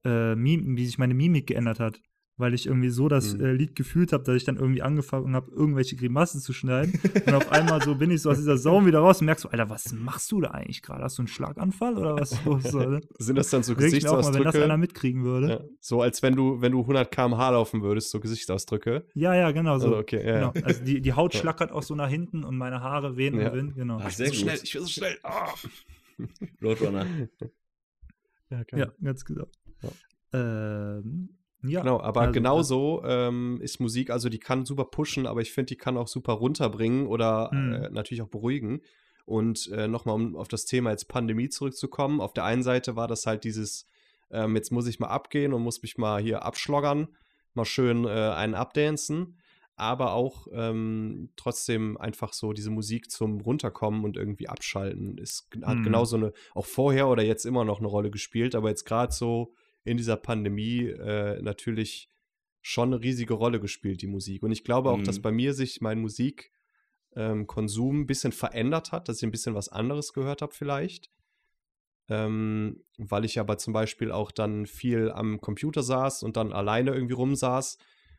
äh, Mim wie sich meine Mimik geändert hat. Weil ich irgendwie so das Mhm. äh, Lied gefühlt habe, dass ich dann irgendwie angefangen habe, irgendwelche Grimassen zu schneiden. <laughs> Und auf einmal so bin ich so aus dieser Saum wieder raus und merkst so, Alter, was machst du da eigentlich gerade? Hast du einen Schlaganfall oder was ist los? <laughs> Alter? Sind das dann so auch mal, wenn das Gesichtsausdrücke? einer mitkriegen würde. ja, so als wenn du, wenn du 100 km/h laufen würdest, so Gesichtsausdrücke. Ja, ja, genau so. Also, okay, ja. Genau. Also die, die Haut <laughs> schlackert auch so nach hinten und meine Haare wehen Ja. im Wind, genau. Ich sehr bin so schnell, ich bin so schnell. Ah. Roadrunner. Ja. Ja, ganz genau. Ähm, ja, Genau, aber also, genauso ähm, ist Musik, also die kann super pushen, aber ich finde, die kann auch super runterbringen oder Mhm. äh, natürlich auch beruhigen. Und äh, nochmal, um auf das Thema jetzt Pandemie zurückzukommen, auf der einen Seite war das halt dieses, ähm, jetzt muss ich mal abgehen und muss mich mal hier abschloggern, mal schön äh, einen abdancen, aber auch ähm, trotzdem einfach so diese Musik zum Runterkommen und irgendwie abschalten. Es hat Mhm. genauso eine, auch vorher oder jetzt immer noch eine Rolle gespielt, aber jetzt gerade so in dieser Pandemie äh, natürlich schon eine riesige Rolle gespielt, die Musik. Und ich glaube auch, dass Mhm. bei mir sich mein Musikkonsum ein bisschen verändert hat, dass ich ein bisschen was anderes gehört habe vielleicht. Ähm, weil ich aber zum Beispiel auch dann viel am Computer saß und dann alleine irgendwie rumsaß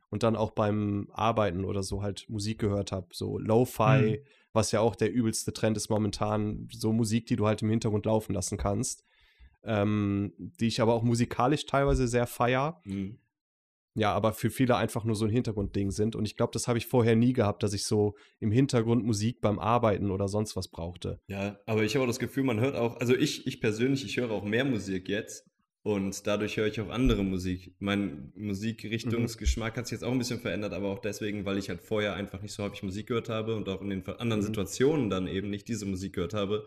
und dann auch beim Arbeiten oder so halt Musik gehört habe. So Lo-Fi, Mhm. was ja auch der übelste Trend ist momentan. So Musik, die du halt im Hintergrund laufen lassen kannst. Ähm, die ich aber auch musikalisch teilweise sehr feier. Mhm. Ja, aber für viele einfach nur so ein Hintergrundding sind. Und ich glaube, das habe ich vorher nie gehabt, dass ich so im Hintergrund Musik beim Arbeiten oder sonst was brauchte. Ja, aber ich habe auch das Gefühl, man hört auch, also ich, ich persönlich, ich höre auch mehr Musik jetzt und dadurch höre ich auch andere Musik. Mein Musikrichtungsgeschmack hat sich jetzt auch ein bisschen verändert, aber auch deswegen, weil ich halt vorher einfach nicht so häufig Musik gehört habe und auch in den anderen Mhm. Situationen dann eben nicht diese Musik gehört habe,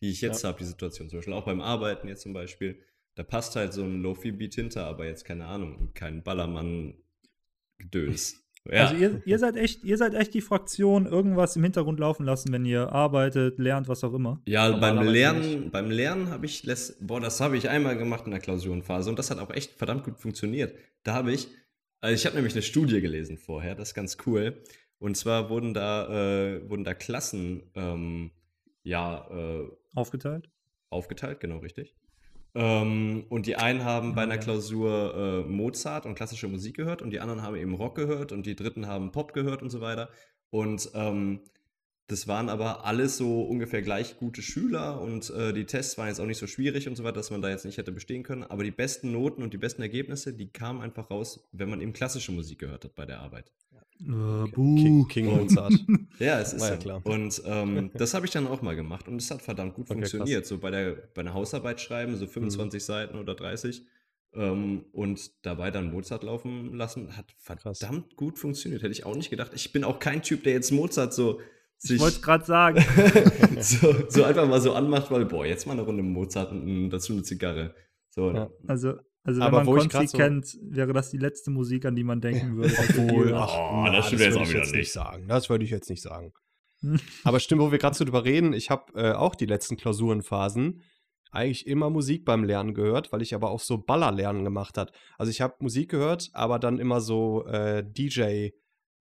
die ich jetzt Ja. habe, die Situation zum Beispiel. Auch beim Arbeiten jetzt zum Beispiel. Da passt halt so ein Lofi-Beat hinter, aber jetzt keine Ahnung, kein Ballermann-Gedöns. <laughs> Ja. Also ihr, ihr seid echt, ihr seid echt die Fraktion, irgendwas im Hintergrund laufen lassen, wenn ihr arbeitet, lernt, was auch immer. Ja, beim Lernen, beim Lernen habe ich, les- boah, das habe ich einmal gemacht in der Klausurenphase und das hat auch echt verdammt gut funktioniert. Da habe ich, also ich habe nämlich eine Studie gelesen vorher, das ist ganz cool. Und zwar wurden da, äh, wurden da Klassen, ähm, ja, äh, Aufgeteilt. aufgeteilt, genau richtig. Ähm, und die einen haben bei einer Ja. Klausur äh, Mozart und klassische Musik gehört und die anderen haben eben Rock gehört und die dritten haben Pop gehört und so weiter. Und ähm, das waren aber alles so ungefähr gleich gute Schüler und äh, die Tests waren jetzt auch nicht so schwierig und so weiter, dass man da jetzt nicht hätte bestehen können. Aber die besten Noten und die besten Ergebnisse, die kamen einfach raus, wenn man eben klassische Musik gehört hat bei der Arbeit. Äh, King, buh. King Mozart. <laughs> Ja, es ist ja klar. Und ähm, <laughs> das habe ich dann auch mal gemacht und es hat verdammt gut Okay, funktioniert. So bei der bei einer Hausarbeit schreiben, so 25 Mhm. Seiten oder 30, ähm, und dabei dann Mozart laufen lassen. Hat verdammt gut funktioniert. Hätte ich auch nicht gedacht. Ich bin auch kein Typ, der jetzt Mozart so ich wollte es gerade sagen. <laughs> so, so, einfach mal so anmacht, weil, boah, jetzt mal eine Runde Mozart und dazu eine Zigarre. So, ja. Also, also wenn Aber man wo ich Konzi so- kennt, wäre das die letzte Musik, an die man denken würde. Obwohl, ach, das na, stimmt jetzt würde auch ich wieder jetzt nicht. nicht sagen. Das würde ich jetzt nicht sagen. <laughs> Aber stimmt, wo wir gerade so drüber reden, ich habe äh, auch die letzten Klausurenphasen eigentlich immer Musik beim Lernen gehört, weil ich aber auch so Ballerlernen gemacht hat. Also ich habe Musik gehört, aber dann immer so äh,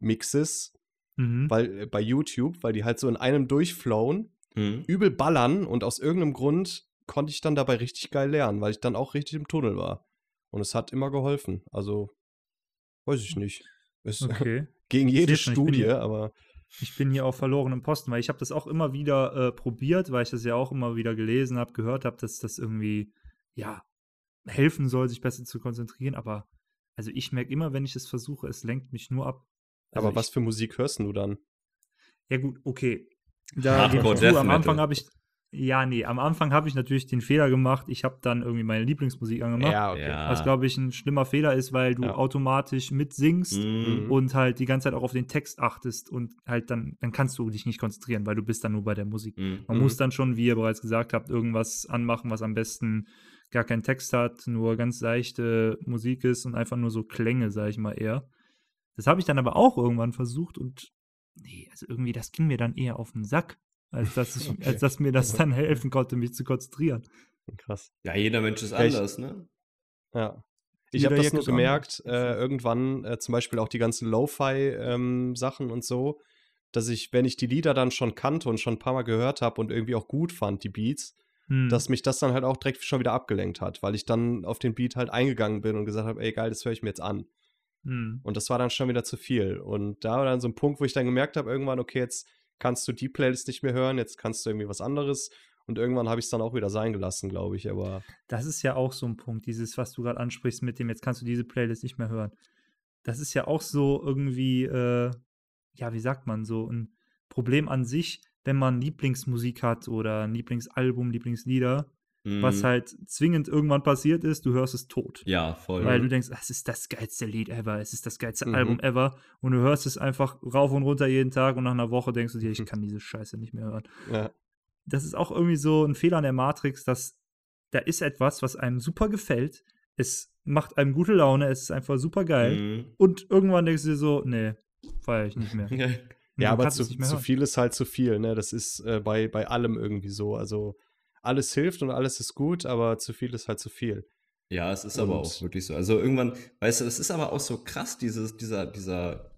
DJ-Mixes, Mhm. weil äh, bei YouTube, weil die halt so in einem durchflowen, Hm. übel ballern und aus irgendeinem Grund konnte ich dann dabei richtig geil lernen, weil ich dann auch richtig im Tunnel war. Und es hat immer geholfen. Also, weiß ich nicht. Ist <laughs> Okay. gegen jede ich Studie, hier- aber Ich bin hier auf verlorenem Posten, weil ich habe das auch immer wieder äh, probiert, weil ich das ja auch immer wieder gelesen habe, gehört habe, dass das irgendwie, ja, helfen soll, sich besser zu konzentrieren. Aber, also ich merke immer, wenn ich es versuche, es lenkt mich nur ab. Also Aber was ich, für Musik hörst du dann? Ja gut, okay. <laughs> Da Hardcore ich Death am. Anfang habe ich, ja, nee, am Anfang habe ich natürlich den Fehler gemacht. Ich habe dann irgendwie meine Lieblingsmusik angemacht. okay. Ja. Was, glaube ich, ein schlimmer Fehler ist, weil du Ja. automatisch mitsingst Mhm. und halt die ganze Zeit auch auf den Text achtest und halt dann, dann kannst du dich nicht konzentrieren, weil du bist dann nur bei der Musik. Mhm. Man Mhm. muss dann schon, wie ihr bereits gesagt habt, irgendwas anmachen, was am besten gar keinen Text hat, nur ganz leichte Musik ist und einfach nur so Klänge, sage ich mal eher. Das habe ich dann aber auch irgendwann versucht und nee, also irgendwie, das ging mir dann eher auf den Sack, als dass, ich, Okay. als dass mir das dann helfen konnte, mich zu konzentrieren. Krass. Ja, jeder Mensch ist Ja, ich- anders, ne? Ja. Ich habe das nur gemerkt, äh, irgendwann, äh, zum Beispiel auch die ganzen Lo-Fi-Sachen und so, dass ich, wenn ich die Lieder dann schon kannte und schon ein paar Mal gehört habe und irgendwie auch gut fand, die Beats, Hm. dass mich das dann halt auch direkt schon wieder abgelenkt hat, weil ich dann auf den Beat halt eingegangen bin und gesagt habe, ey geil, das höre ich mir jetzt an. Hm. Und das war dann schon wieder zu viel. Und da war dann so ein Punkt, wo ich dann gemerkt habe, irgendwann, okay, jetzt kannst du die Playlist nicht mehr hören, jetzt kannst du irgendwie was anderes. Und irgendwann habe ich es dann auch wieder sein gelassen, glaube ich. Aber Das ist ja auch so ein Punkt, dieses, was du gerade ansprichst, mit dem, jetzt kannst du diese Playlist nicht mehr hören. Das ist ja auch so irgendwie, äh, ja, wie sagt man, so ein Problem an sich, wenn man Lieblingsmusik hat oder ein Lieblingsalbum, Lieblingslieder, was Mhm. halt zwingend irgendwann passiert ist, du hörst es tot. Ja, voll. Weil du denkst, es ist das geilste Lied ever, es ist das geilste Mhm. Album ever und du hörst es einfach rauf und runter jeden Tag und nach einer Woche denkst du dir, ich kann diese Scheiße nicht mehr hören <laughs> ja, das ist auch irgendwie so ein Fehler an der Matrix, dass da ist etwas, was einem super gefällt. Es macht einem gute Laune, es ist einfach super geil. Mhm. Und irgendwann denkst du dir so, nee, feiere ich nicht mehr. <laughs> Ja aber zu, zu viel ist halt zu viel. Ne? Das ist äh, bei, bei allem irgendwie so. Also alles hilft und alles ist gut, aber zu viel ist halt zu viel. Ja, es ist aber Und- auch wirklich so. Also irgendwann, weißt du, es ist aber auch so krass, dieses, dieser, dieser,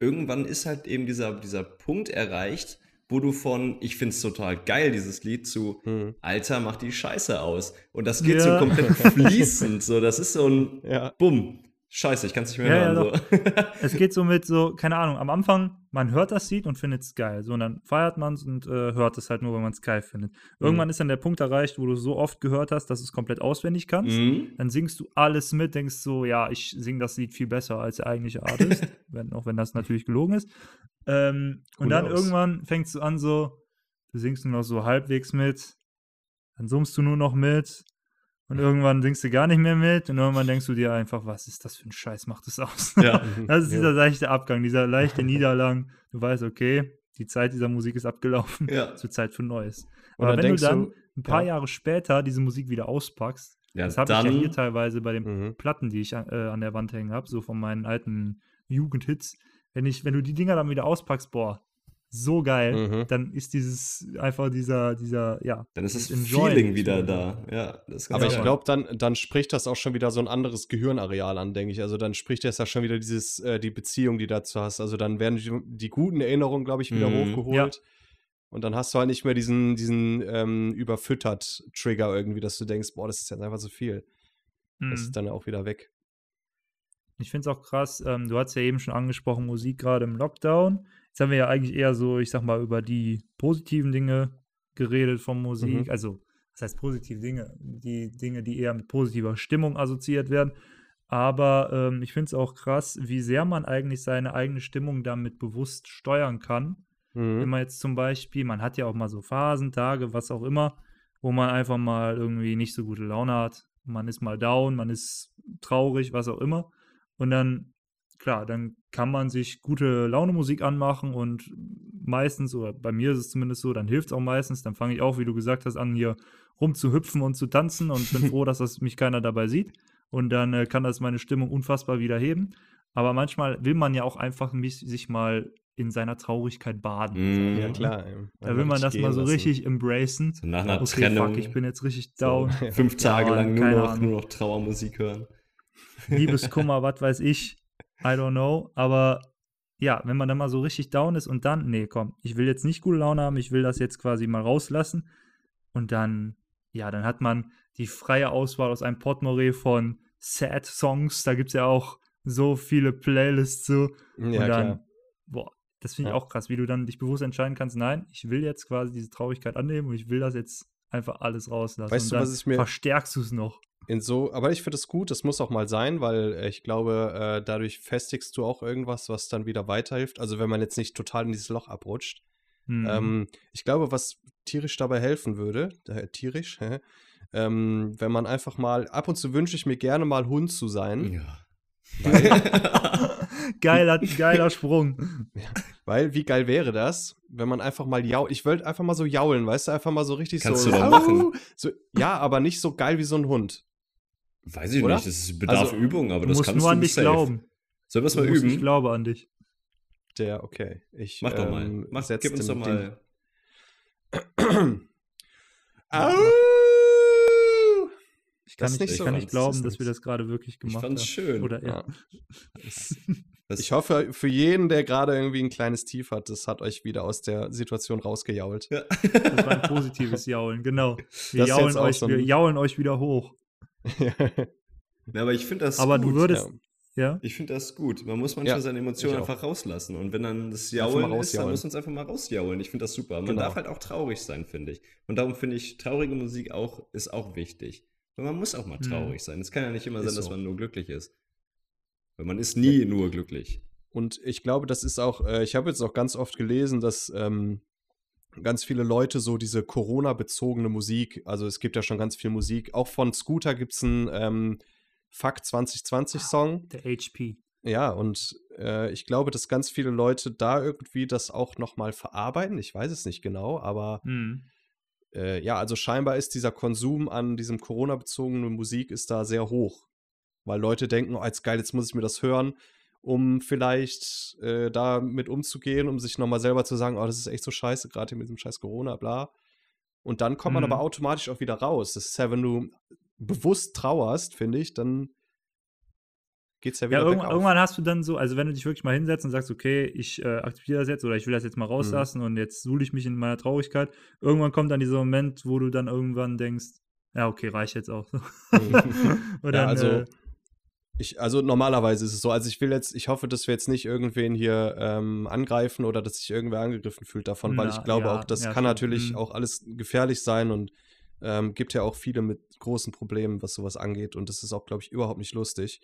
irgendwann ist halt eben dieser, dieser Punkt erreicht, wo du von, ich find's total geil, dieses Lied, zu, Hm. Alter, mach die Scheiße aus. Und das geht Ja. so komplett <laughs> fließend. So, das ist so ein Ja, Bumm. Scheiße, ich kann's nicht mehr Ja, ja, hören. so. <laughs> Es geht so mit so, keine Ahnung, am Anfang, man hört das Lied und findet es geil. So, und dann feiert man es und äh, hört es halt nur, wenn man es geil findet. Mhm. Irgendwann ist dann der Punkt erreicht, wo du so oft gehört hast, dass du es komplett auswendig kannst. Mhm. Dann singst du alles mit, denkst so, ja, ich singe das Lied viel besser als der eigentliche Artist, <laughs> wenn, auch wenn das natürlich gelogen ist. Ähm, und dann knows? irgendwann fängst du an so, du singst nur noch so halbwegs mit, dann summst du nur noch mit und irgendwann singst du gar nicht mehr mit und irgendwann denkst du dir einfach, was ist das für ein Scheiß, mach das aus. Ja. <laughs> Das ist Ja. dieser leichte Abgang, dieser leichte Niederlang. Du weißt, okay, die Zeit dieser Musik ist abgelaufen, Ja. es wird Zeit für Neues. Aber dann wenn du denkst dann du, ein paar ja. Jahre später diese Musik wieder auspackst, Ja, das habe ich ja hier teilweise bei den Mhm. Platten, die ich äh, an der Wand hängen habe, so von meinen alten Jugendhits. Wenn, ich, wenn du die Dinger dann wieder auspackst, boah, so geil, Mhm. dann ist dieses einfach dieser, dieser, ja. Dann ist das Feeling wieder da. Ja, das Aber ich glaube, dann, dann spricht das auch schon wieder so ein anderes Gehirnareal an, denke ich. Also dann spricht das ja schon wieder dieses, äh, die Beziehung, die dazu hast. Also dann werden die, die guten Erinnerungen, glaube ich, wieder Mhm. hochgeholt. Und dann hast du halt nicht mehr diesen, diesen ähm, überfüttert Trigger irgendwie, dass du denkst, boah, das ist jetzt einfach so viel. Das Mhm. ist dann ja auch wieder weg. Ich finde es auch krass, ähm, du hast ja eben schon angesprochen, Musik gerade im Lockdown. Jetzt haben wir ja eigentlich eher so, ich sag mal, über die positiven Dinge geredet von Musik. Mhm. Also, das heißt positive Dinge, die Dinge, die eher mit positiver Stimmung assoziiert werden. Aber ähm, ich finde es auch krass, wie sehr man eigentlich seine eigene Stimmung damit bewusst steuern kann. Wenn Mhm. man jetzt zum Beispiel, man hat ja auch mal so Phasen, Tage, was auch immer, wo man einfach mal irgendwie nicht so gute Laune hat. man ist mal down, man ist traurig, was auch immer. Und dann, klar, dann kann man sich gute Laune-Musik anmachen und meistens, oder bei mir ist es zumindest so, dann hilft es auch meistens. Dann fange ich auch, wie du gesagt hast, an, hier rumzuhüpfen und zu tanzen und bin froh, <laughs> dass das mich keiner dabei sieht. Und dann äh, kann das meine Stimmung unfassbar wieder heben. Aber manchmal will man ja auch einfach mich, sich mal in seiner Traurigkeit baden. Mm. Ja, klar. ey. Da will man das mal so lassen. richtig embracen. So nach einer Okay, Trennung. fuck, ich bin jetzt richtig so down. <laughs> fünf Tage Ja, lang nur noch, nur noch Trauermusik hören. Liebeskummer, <laughs> was weiß ich. I don't know. Aber ja, wenn man dann mal so richtig down ist und dann, nee, komm, ich will jetzt nicht gute Laune haben, ich will das jetzt quasi mal rauslassen. Und dann, ja, dann hat man die freie Auswahl aus einem Potpourri von Sad Songs. Da gibt es ja auch so viele Playlists so. Ja, und dann, klar. boah, das finde ich Ja. auch krass, wie du dann dich bewusst entscheiden kannst, nein, ich will jetzt quasi diese Traurigkeit annehmen und ich will das jetzt einfach alles rauslassen. Weißt und du, dann was ich mir- verstärkst du es noch. In so, aber ich finde es gut, das muss auch mal sein, weil äh, ich glaube, äh, dadurch festigst du auch irgendwas, was dann wieder weiterhilft. Also wenn man jetzt nicht total in dieses Loch abrutscht. Mhm. Ähm, ich glaube, was tierisch dabei helfen würde, äh, tierisch, ähm, wenn man einfach mal, ab und zu wünsche ich mir gerne mal Hund zu sein, Ja. <laughs> geiler, geiler Sprung. <laughs> weil wie geil wäre das, wenn man einfach mal jault. Ich wollte einfach mal so jaulen, weißt du, einfach mal so richtig Kannst so. du doch machen. so. Ja, aber nicht so geil wie so ein Hund. Weiß ich Oder? nicht, das bedarf Also, Übung, aber Du das kannst nur du an dich safe. glauben. Sollen wir es mal musst- Ich üben? glaube an dich. Der, okay. Ich, Mach doch mal. ähm, Mach, gib uns doch mal. <clears throat> Au! Ich kann Das nicht, ich so, kann nicht glauben, dass wir das gerade wirklich Ich gemacht fand's haben. schön. Oder ja. Ja. <laughs> Ich hoffe, für jeden, der gerade irgendwie ein kleines Tief hat, das hat euch wieder aus der Situation rausgejault. Ja. Das war ein positives Jaulen, genau. Wir, jaulen euch, so ein- wir jaulen euch wieder hoch. <laughs> Ja, aber ich finde das Aber gut. du würdest, Ja. ja? Ich finde das gut. Man muss manchmal Ja, seine Emotionen einfach rauslassen. Und wenn dann das Jaulen ist, dann muss man es einfach mal rausjaulen. Ich finde das super. Man Genau. darf halt auch traurig sein, finde ich. Und darum finde ich, traurige Musik auch, ist auch wichtig. Weil man muss auch mal Mhm. traurig sein. Es kann ja nicht immer sein, Ist dass so. man nur glücklich ist. Weil man ist nie nur glücklich. Und ich glaube, das ist auch, äh, ich habe jetzt auch ganz oft gelesen, dass ähm, ganz viele Leute so diese Corona-bezogene Musik, also es gibt ja schon ganz viel Musik, auch von Scooter gibt es einen ähm, Fuck 2020-Song. Der HP. Ja, und äh, ich glaube, dass ganz viele Leute da irgendwie das auch nochmal verarbeiten. Ich weiß es nicht genau, aber Mhm. äh, ja, also scheinbar ist dieser Konsum an diesem Corona-bezogenen Musik ist da sehr hoch. Weil Leute denken, oh, jetzt geil, jetzt muss ich mir das hören, um vielleicht äh, damit umzugehen, um sich nochmal selber zu sagen, oh, das ist echt so scheiße, gerade hier mit diesem scheiß Corona, bla. Und dann kommt man Mhm. aber automatisch auch wieder raus. Das ist ja, wenn du bewusst trauerst, finde ich, dann geht's ja wieder Ja, irgendwann, irgendwann hast du dann so, also wenn du dich wirklich mal hinsetzt und sagst, okay, ich äh, akzeptiere das jetzt oder ich will das jetzt Mhm. mal rauslassen und jetzt suhle ich mich in meiner Traurigkeit, irgendwann kommt dann dieser Moment, wo du dann irgendwann denkst, ja, okay, reicht jetzt auch. <laughs> und Ja, dann, also, äh, ich, also normalerweise ist es so. Also ich will jetzt, ich hoffe, dass wir jetzt nicht irgendwen hier ähm, angreifen oder dass sich irgendwer angegriffen fühlt davon, weil Na, ich glaube ja, auch, das ja, kann stimmt. natürlich Mhm. auch alles gefährlich sein und ähm, gibt ja auch viele mit großen Problemen, was sowas angeht. Und das ist auch, glaube ich, überhaupt nicht lustig.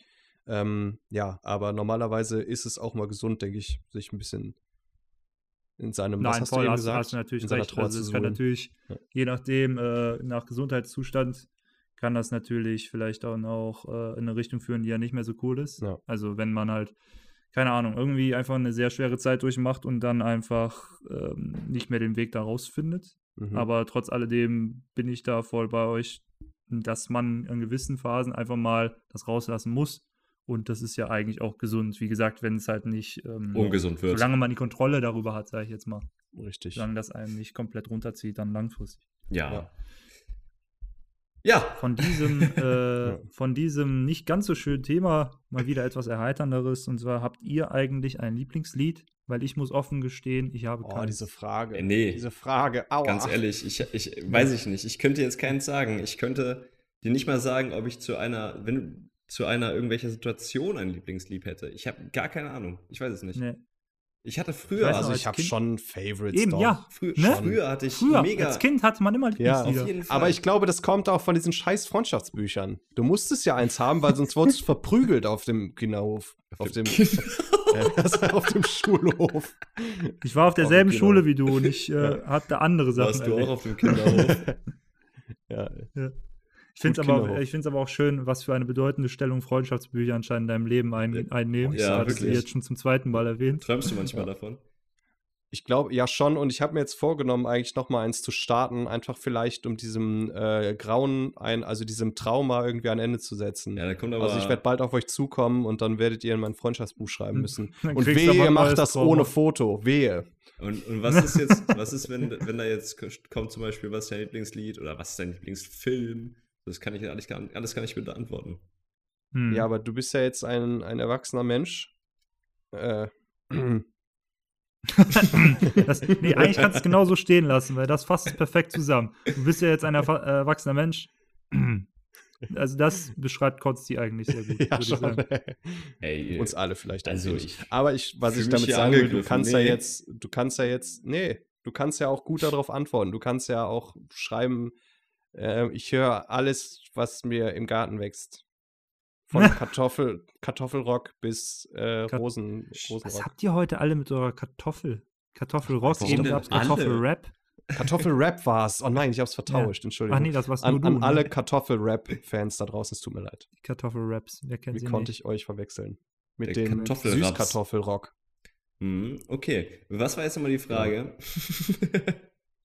Ähm, ja, aber normalerweise ist es auch mal gesund, denke ich, sich ein bisschen in seinem, was Nein, hast du voll, eben hast, gesagt? hast du natürlich in recht. Also es kann natürlich, Ja. je nachdem, äh, nach Gesundheitszustand, kann das natürlich vielleicht dann auch äh, in eine Richtung führen, die ja nicht mehr so cool ist. Ja. Also wenn man halt, keine Ahnung, irgendwie einfach eine sehr schwere Zeit durchmacht und dann einfach ähm, nicht mehr den Weg da rausfindet. Mhm. Aber trotz alledem bin ich da voll bei euch, dass man in gewissen Phasen einfach mal das rauslassen muss. Und das ist ja eigentlich auch gesund. Wie gesagt, wenn es halt nicht, ähm, Ungesund wird. solange man die Kontrolle darüber hat, sage ich jetzt mal. Richtig. Solange das einem nicht komplett runterzieht, dann langfristig. Ja. Ja. Ja. Von diesem, <laughs> äh, von diesem nicht ganz so schönen Thema mal wieder etwas Erheiternderes. Und zwar habt ihr eigentlich ein Lieblingslied? Weil ich muss offen gestehen, ich habe Oh, keins. diese Frage. Äh, nee. Diese Frage. Aua. Ganz ehrlich, ich, ich weiß ich nicht. Ich könnte jetzt keins sagen. Ich könnte dir nicht mal sagen, ob ich zu einer, wenn du zu einer irgendwelcher Situation ein Lieblingslied hätte. Ich habe gar keine Ahnung. Ich weiß es nicht. Nee. Ich hatte früher, Ich Also ich habe schon Favorites. Eben, doch. ja. früher, Ne? früher hatte ich Früher, mega. als Kind hatte man immer Ja. Lieblingslieder. Auf jeden Fall. Aber ich glaube, das kommt auch von diesen scheiß Freundschaftsbüchern. Du musstest ja eins haben, weil sonst wurdest du verprügelt auf dem Kinderhof. Auf dem, äh, <laughs> auf dem Schulhof. Ich war auf derselben Genau. Schule wie du und ich äh, <laughs> hatte andere Sachen. Warst du auch erlebt. auf dem Kinderhof? <laughs> Ja. Ich finde es aber, ich auch schön, was für eine bedeutende Stellung Freundschaftsbücher anscheinend in deinem Leben ein, einnehmen. Ja, das hattest du wirklich. jetzt schon zum zweiten Mal erwähnt. Träumst du manchmal Ja. davon? Ich glaube, ja schon. Und ich habe mir jetzt vorgenommen, eigentlich noch mal eins zu starten, einfach vielleicht um diesem äh, Grauen, ein, also diesem Trauma irgendwie ein Ende zu setzen. Ja, da kommt aber. also ich werde bald auf euch zukommen und dann werdet ihr in mein Freundschaftsbuch schreiben müssen. <laughs> Und wehe, ihr macht das Trauma. ohne Foto. Wehe. Und, und was ist jetzt, <laughs> was ist, wenn, wenn da jetzt kommt zum Beispiel, was ist dein Lieblingslied oder was ist dein Lieblingsfilm? Das kann ich alles gar, alles gar nicht beantworten. Hm. Ja, aber du bist ja jetzt ein, ein erwachsener Mensch. Äh, <laughs> das, nee, eigentlich kannst du es genauso stehen lassen, weil das fasst es perfekt zusammen. Du bist ja jetzt ein erfa- äh, erwachsener Mensch. <clears throat> Also das beschreibt Konsti eigentlich sehr gut. <laughs> ja, würde ich schon. sagen. <laughs> Ey, Uns alle vielleicht. ein Also wenig. ich Aber ich, was ich damit sagen will, du kannst ja Nee. jetzt, du kannst ja jetzt, nee, du kannst ja auch gut darauf antworten. Du kannst ja auch schreiben, äh, ich höre alles, was mir im Garten wächst. Von <laughs> Kartoffel, Kartoffelrock bis äh, Kat- Rosen, Was Rosenrock. habt ihr heute alle mit eurer Kartoffel? Kartoffelrock, Warum eben gab es? Kartoffelrap. Kartoffelrap war's. Oh nein, ich hab's <laughs> vertauscht, Entschuldigung. Ach nee, das warst an, nur du. an ne? alle Kartoffel-Rap-Fans da draußen, es tut mir leid. Kartoffelraps. Wer kennt Wie sie konnte nicht? ich euch verwechseln? Mit Der dem. Süßkartoffelrock. Hm, okay. Was war jetzt nochmal die Frage? <laughs>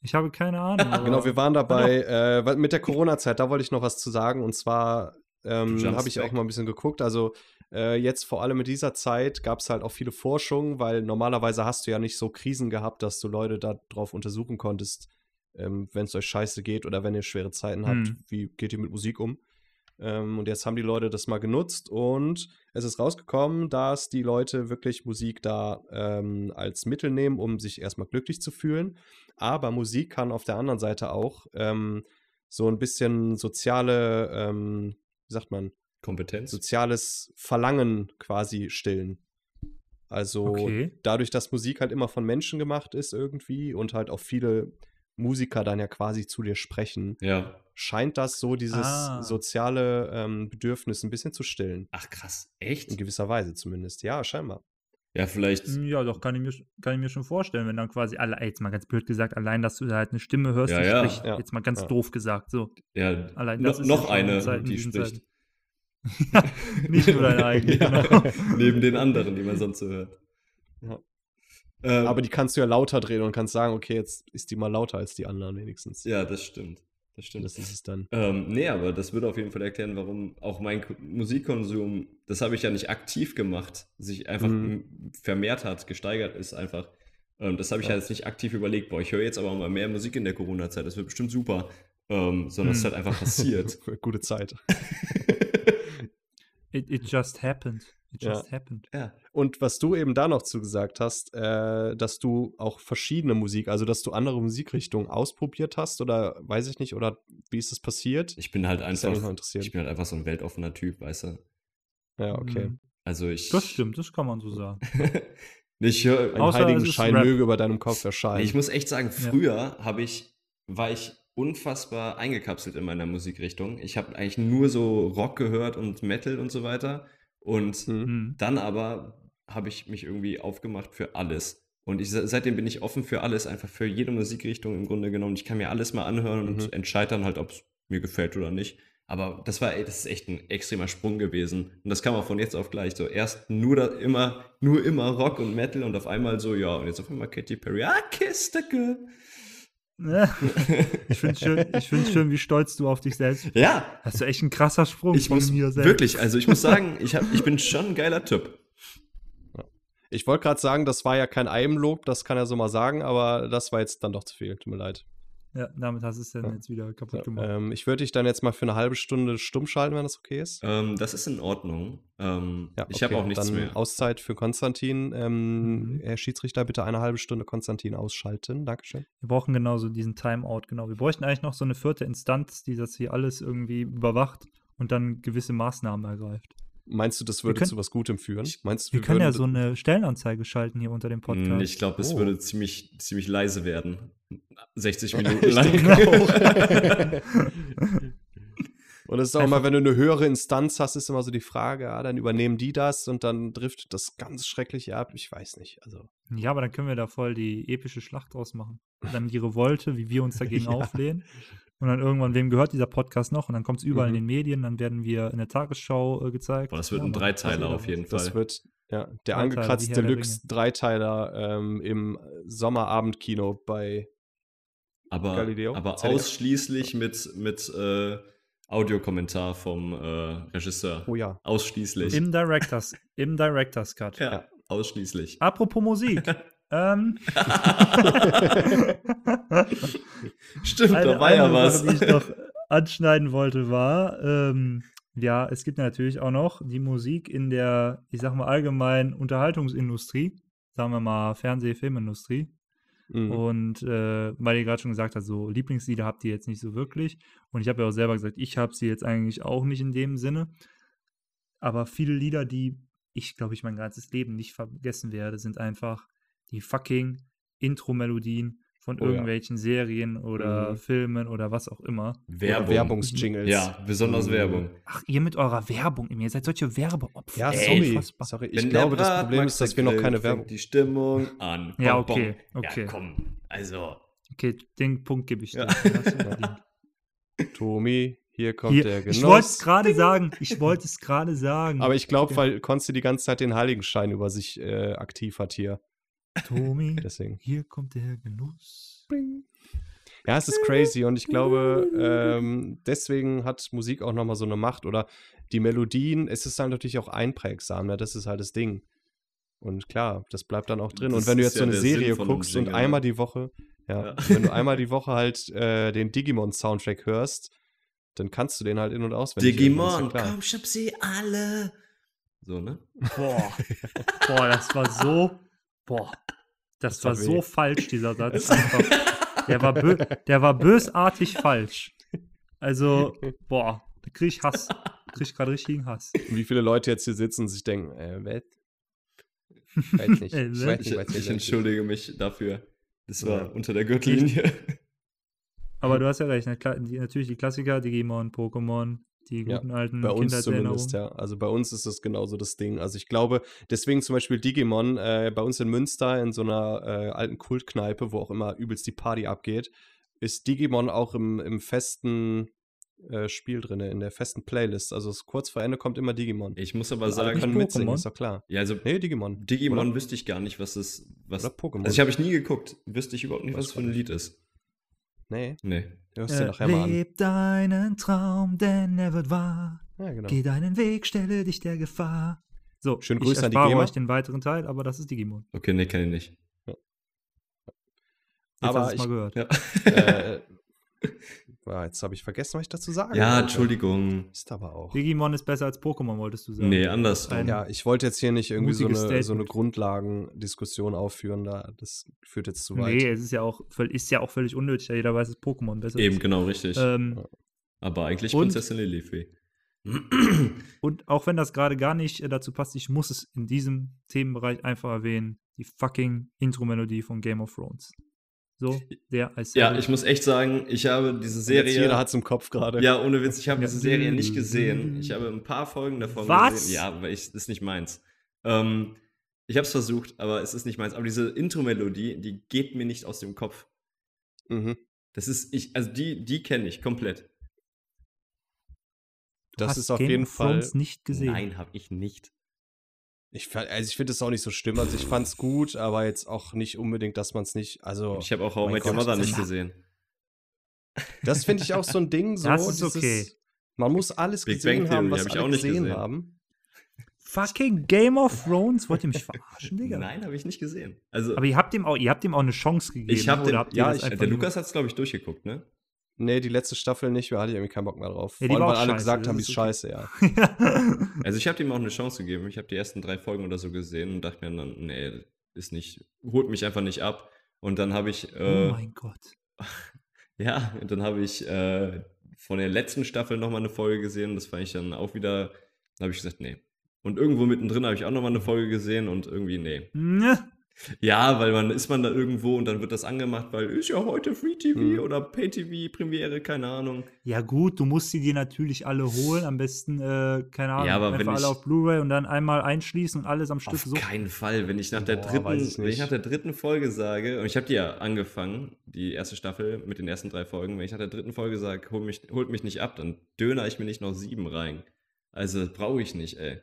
Ich habe keine <laughs> Ahnung. aber- Genau, wir waren dabei äh, mit der Corona-Zeit, da wollte ich noch was zu sagen. Und zwar ähm, habe ich auch mal ein bisschen geguckt. Also äh, jetzt vor allem in dieser Zeit gab es halt auch viele Forschungen, weil normalerweise hast du ja nicht so Krisen gehabt, dass du Leute darauf untersuchen konntest, ähm, wenn es euch scheiße geht oder wenn ihr schwere Zeiten habt, Hm. wie geht ihr mit Musik um? Ähm, und jetzt haben die Leute das mal genutzt und es ist rausgekommen, dass die Leute wirklich Musik da ähm, als Mittel nehmen, um sich erstmal glücklich zu fühlen. Aber Musik kann auf der anderen Seite auch ähm, so ein bisschen soziale, ähm, wie sagt man, Kompetenz? soziales Verlangen quasi stillen. Also Okay. dadurch, dass Musik halt immer von Menschen gemacht ist irgendwie und halt auch viele Musiker dann ja quasi zu dir sprechen, Ja. scheint das so dieses Ah. soziale ähm, Bedürfnis ein bisschen zu stillen. Ach krass, echt? In gewisser Weise zumindest. Ja, scheinbar. Ja, vielleicht. Ja, doch, kann ich, mir, kann ich mir schon vorstellen, wenn dann quasi alle, jetzt mal ganz blöd gesagt, allein, dass du da halt eine Stimme hörst, Ja, die ja. spricht, Ja, jetzt mal ganz ja. doof gesagt, so. Ja, Allein no, das ist noch eine, Zeiten, die spricht. <laughs> Nicht nur deine <laughs> eigene, Ja, genau. Neben den anderen, die man sonst so hört. Ja. Ähm, Aber die kannst du ja lauter drehen und kannst sagen, okay, jetzt ist die mal lauter als die anderen wenigstens. ja, das stimmt. Das stimmt. Das ist es dann. Ähm, nee, aber das würde auf jeden Fall erklären, warum auch mein Ko- Musikkonsum, das habe ich ja nicht aktiv gemacht, sich einfach Mhm. vermehrt hat, gesteigert ist einfach. Ähm, das habe ich Ja. ja. jetzt nicht aktiv überlegt, boah, ich höre jetzt aber mal mehr Musik in der Corona-Zeit, das wird bestimmt super. Ähm, sondern es ist Mhm. halt einfach passiert. <laughs> Gute Zeit. <laughs> It, it just happened. It Ja. just happened. ja. Und was du eben da noch zugesagt hast, äh, dass du auch verschiedene Musik, also dass du andere Musikrichtungen ausprobiert hast oder weiß ich nicht, oder wie ist das passiert? Ich bin halt einfach, ich bin halt einfach so ein weltoffener Typ, weißt du? Ja, okay. Mhm. Also ich. Das stimmt, das kann man so sagen. <laughs> ich höre, Ein Außer heiligen Schein Rap. möge über deinem Kopf erscheinen. Nee, ich muss echt sagen, Ja. früher habe ich, war ich unfassbar eingekapselt in meiner Musikrichtung. Ich habe eigentlich nur so Rock gehört und Metal und so weiter. Und Mhm. Dann aber habe ich mich irgendwie aufgemacht für alles. Und ich, seitdem bin ich offen für alles, einfach für jede Musikrichtung im Grunde genommen. Ich kann mir alles mal anhören Mhm. und entscheide dann halt, ob es mir gefällt oder nicht. Aber das war, das ist echt ein extremer Sprung gewesen. Und das kam auch von jetzt auf gleich. So erst nur da immer, nur immer Rock und Metal und auf einmal so, ja, und jetzt auf einmal Katy Perry. Ah, kiss the girl. Ja. <laughs> Ich finde es schön, ich find's schön, wie stolz du auf dich selbst bist. Ja, Das ist echt ein krasser Sprung ich von muss mir selbst. wirklich, also ich muss <laughs> sagen, ich, hab, ich bin schon ein geiler Typ. Ich wollte gerade sagen, das war ja kein Eigenlob, das kann er so mal sagen, aber das war jetzt dann doch zu viel. Tut mir leid. Ja, damit hast du es dann Ja. jetzt wieder kaputt gemacht. ähm, ich würde dich dann jetzt mal für eine halbe Stunde stumm schalten, wenn das okay ist. Ähm, das ist in Ordnung. Ähm, ich habe okay. auch nichts dann mehr. Auszeit für Konstantin. Ähm, Mhm. Herr Schiedsrichter, bitte eine halbe Stunde Konstantin ausschalten. Dankeschön. Wir brauchen genauso diesen Timeout, genau. Wir bräuchten eigentlich noch so eine vierte Instanz, die das hier alles irgendwie überwacht und dann gewisse Maßnahmen ergreift. Meinst du, das würde können- zu was Gutem führen? Ich- Meinst du, Wir können ja so eine Stellenanzeige schalten hier unter dem Mm, Podcast. Ich glaube, es Oh. würde ziemlich, ziemlich leise werden. 60 <laughs> Ich Minuten lang. <laughs> Und es ist auch Einfach- immer, wenn du eine höhere Instanz hast, ist immer so die Frage, ah, dann übernehmen die das und dann driftet das ganz schrecklich ab. Ich weiß nicht. Also, Ja, aber dann können wir da voll die epische Schlacht draus machen. <laughs> Dann die Revolte, wie wir uns dagegen Ja. auflehnen. Und dann irgendwann, wem gehört dieser Podcast noch? Und dann kommt es überall Mhm. in den Medien, dann werden wir in der Tagesschau äh, gezeigt. Boah, das wird Ja, ein Dreiteiler auf jeden Das Fall. wird, ja, der Dreiteiler, angekratzt wie Herr der Deluxe Dreiteiler ähm, im Sommerabendkino bei aber Galileo? aber ZDF? ausschließlich mit, mit äh, Audiokommentar vom äh, Regisseur. Oh ja. Ausschließlich. Im Directors, im Directors Cut. ja, ausschließlich. Apropos Musik. <laughs> ähm, <laughs> Stimmt, eine, da war ja was. Sache, die ich noch anschneiden wollte, war, ähm, ja, es gibt natürlich auch noch die Musik in der, ich sag mal, allgemeinen Unterhaltungsindustrie, sagen wir mal Fernseh-, Filmindustrie. Mhm. Und äh, weil ihr gerade schon gesagt habt, so Lieblingslieder habt ihr jetzt nicht so wirklich. Und ich habe ja auch selber gesagt, ich habe sie jetzt eigentlich auch nicht in dem Sinne. Aber viele Lieder, die ich, glaube ich, mein ganzes Leben nicht vergessen werde, sind einfach die fucking Intro-Melodien von Oh ja. irgendwelchen Serien oder Mhm. Filmen oder was auch immer. Werbung. Werbungsjingles. Ja, besonders Mhm. Werbung. Ach, ihr mit eurer Werbung, ihr seid solche Werbeopfer. Ja, Ey, sorry. unfassbar. sorry. Ich Wenn glaube, der das Problem ist, dass wir noch keine Werbung. die Stimmung an. Ja, Bom, okay, bom. okay. Ja, komm. Also. Okay, den Punkt gebe ich dir. Ja. <laughs> Tomi, hier kommt Hier, der Genuss. ich wollte es gerade sagen. Ich wollte es gerade sagen. Aber ich glaube, weil Konsti die ganze Zeit den Heiligenschein über sich äh, aktiv hat hier. Tommy, <laughs> Deswegen. hier kommt der Genuss. Ja, es ist crazy und ich glaube, ähm, deswegen hat Musik auch nochmal so eine Macht oder die Melodien, es ist halt natürlich auch einprägsam, ne? das ist halt das Ding. Und klar, das bleibt dann auch drin. Das und wenn du jetzt ja so eine Serie guckst und Jingle, einmal ne? die Woche, ja, Ja. wenn du einmal die Woche halt äh, den Digimon-Soundtrack hörst, dann kannst du den halt in- und auswendig. ja Digimon, klar. komm, schub sie alle. So, ne? Boah. Boah, das war so. Boah. Das, Das war so weh. falsch, dieser Satz. <laughs> Einfach. Der war, bö der war bösartig falsch. Also, boah, da krieg ich Hass. Krieg ich gerade richtigen Hass. Und wie viele Leute jetzt hier sitzen und sich denken, äh, was? <laughs> Weiß nicht. Äh, Ich weiß Ich, nicht, ich entschuldige mich dafür. Das war Ja. unter der Gürtellinie. Aber du hast ja recht. Die, natürlich die Klassiker, Digimon, Pokémon, die Ja, guten alten Bei uns zumindest, ja. Also bei uns ist das genauso das Ding. Also ich glaube, deswegen zum Beispiel Digimon, äh, bei uns in Münster in so einer äh, alten Kultkneipe, wo auch immer übelst die Party abgeht, ist Digimon auch im, im festen äh, Spiel drin, in der festen Playlist. Also es, kurz vor Ende kommt immer Digimon. Ich muss aber alle sagen, können mitsingen, ist doch klar. ja, also Nee, Digimon. Digimon Oder? wüsste ich gar nicht, was es was. Oder Pokémon. Also ich habe ich nie geguckt, wüsste ich überhaupt nicht, was es für ein Lied ist. Nee, Nee. hörst du Äh, nachher mal an. leb deinen Traum, denn er wird wahr. Ja, genau. Geh deinen Weg, stelle dich der Gefahr. So, Schönen ich Grüße an die erspare GEMA. euch den weiteren Teil, aber das ist Digimon. Okay, nee, kenne ich nicht. Jetzt Aber ich- mal gehört. Ja, <laughs> äh, ah, jetzt habe ich vergessen, was ich dazu sagen ja wollte. Entschuldigung. Ist aber auch. Digimon ist besser als Pokémon, wolltest du sagen. Nee, andersrum. Ein- Ja, ich wollte jetzt hier nicht irgendwie so eine, so eine. Grundlagendiskussion aufführen, da, das führt jetzt zu weit. Nee, es ist ja auch, ist ja auch völlig unnötig. Ja, jeder weiß, dass Pokémon besser Eben, ist. genau, richtig. Ähm, Aber eigentlich und- Prinzessin Lilifee. <clears throat> und auch wenn das gerade gar nicht äh, dazu passt, ich muss es in diesem Themenbereich einfach erwähnen. Die fucking Intro-Melodie von Game of Thrones. So, der als Ja, ich muss echt sagen, ich habe diese Und jetzt Serie. jeder hat es im Kopf gerade. Ja, ohne Witz, ich habe Ja. diese Serie nicht gesehen. Ich habe ein paar Folgen davon Was? gesehen. Ja, weil ich das ist nicht meins. Ähm, ich habe es versucht, aber es ist nicht meins. Aber diese Intro-Melodie, die geht mir nicht aus dem Kopf. Mhm. Das ist ich, also die, die kenne ich komplett. Du Das hast ist auf Game jeden of Fall. Thrones nicht gesehen. Nein, habe ich nicht. Ich, also ich finde es auch nicht so schlimm. Also ich fand es gut, aber jetzt auch nicht unbedingt, dass man es nicht. Also Ich habe auch How Met Your Mother nicht gesehen. das finde ich auch so ein Ding. <laughs> So, Das ist okay. Man muss alles Big gesehen Bang haben, was hab ich auch nicht gesehen, gesehen. haben. Fucking Game of Thrones? Wollt ihr mich verarschen, Digga? Nein, habe ich nicht gesehen. Also, Aber ihr habt ihm auch, ihr habt ihm auch eine Chance gegeben. ich habe oder den, habt ihr ja, ich, der Lukas hat es, glaube ich, durchgeguckt, ne? Nee, die letzte Staffel nicht, da hatte ich irgendwie keinen Bock mehr drauf. Ja, Vor allem, weil alle scheiße, gesagt haben, die ist scheiße, ja. <laughs> Also ich habe ihm auch eine Chance gegeben. Ich habe die ersten drei Folgen oder so gesehen und dachte mir dann, nee, ist nicht, holt mich einfach nicht ab. Und dann habe ich, äh, oh mein Gott. <laughs> ja, und dann habe ich äh, von der letzten Staffel nochmal eine Folge gesehen. Das fand ich dann auch wieder, dann habe ich gesagt, nee. Und irgendwo mittendrin habe ich auch nochmal eine Folge gesehen und irgendwie, nee. <laughs> Ne? Ja, weil man ist man da irgendwo und dann wird das angemacht, weil ist ja heute Free TV Mhm. oder Pay TV Premiere, keine Ahnung. Ja, gut, du musst sie dir natürlich alle holen. Am besten, äh, keine Ahnung, Ja, aber wenn einfach alle ich- auf Blu-ray und dann einmal einschließen und alles am Stück Auf so. keinen Fall, wenn ich nach der Boah, dritten, ich wenn ich nach der dritten Folge sage, und ich habe die ja angefangen, die erste Staffel mit den ersten drei Folgen, wenn ich nach der dritten Folge sage, hol mich, holt mich nicht ab, dann döner ich mir nicht noch sieben rein. Also brauche ich nicht, ey.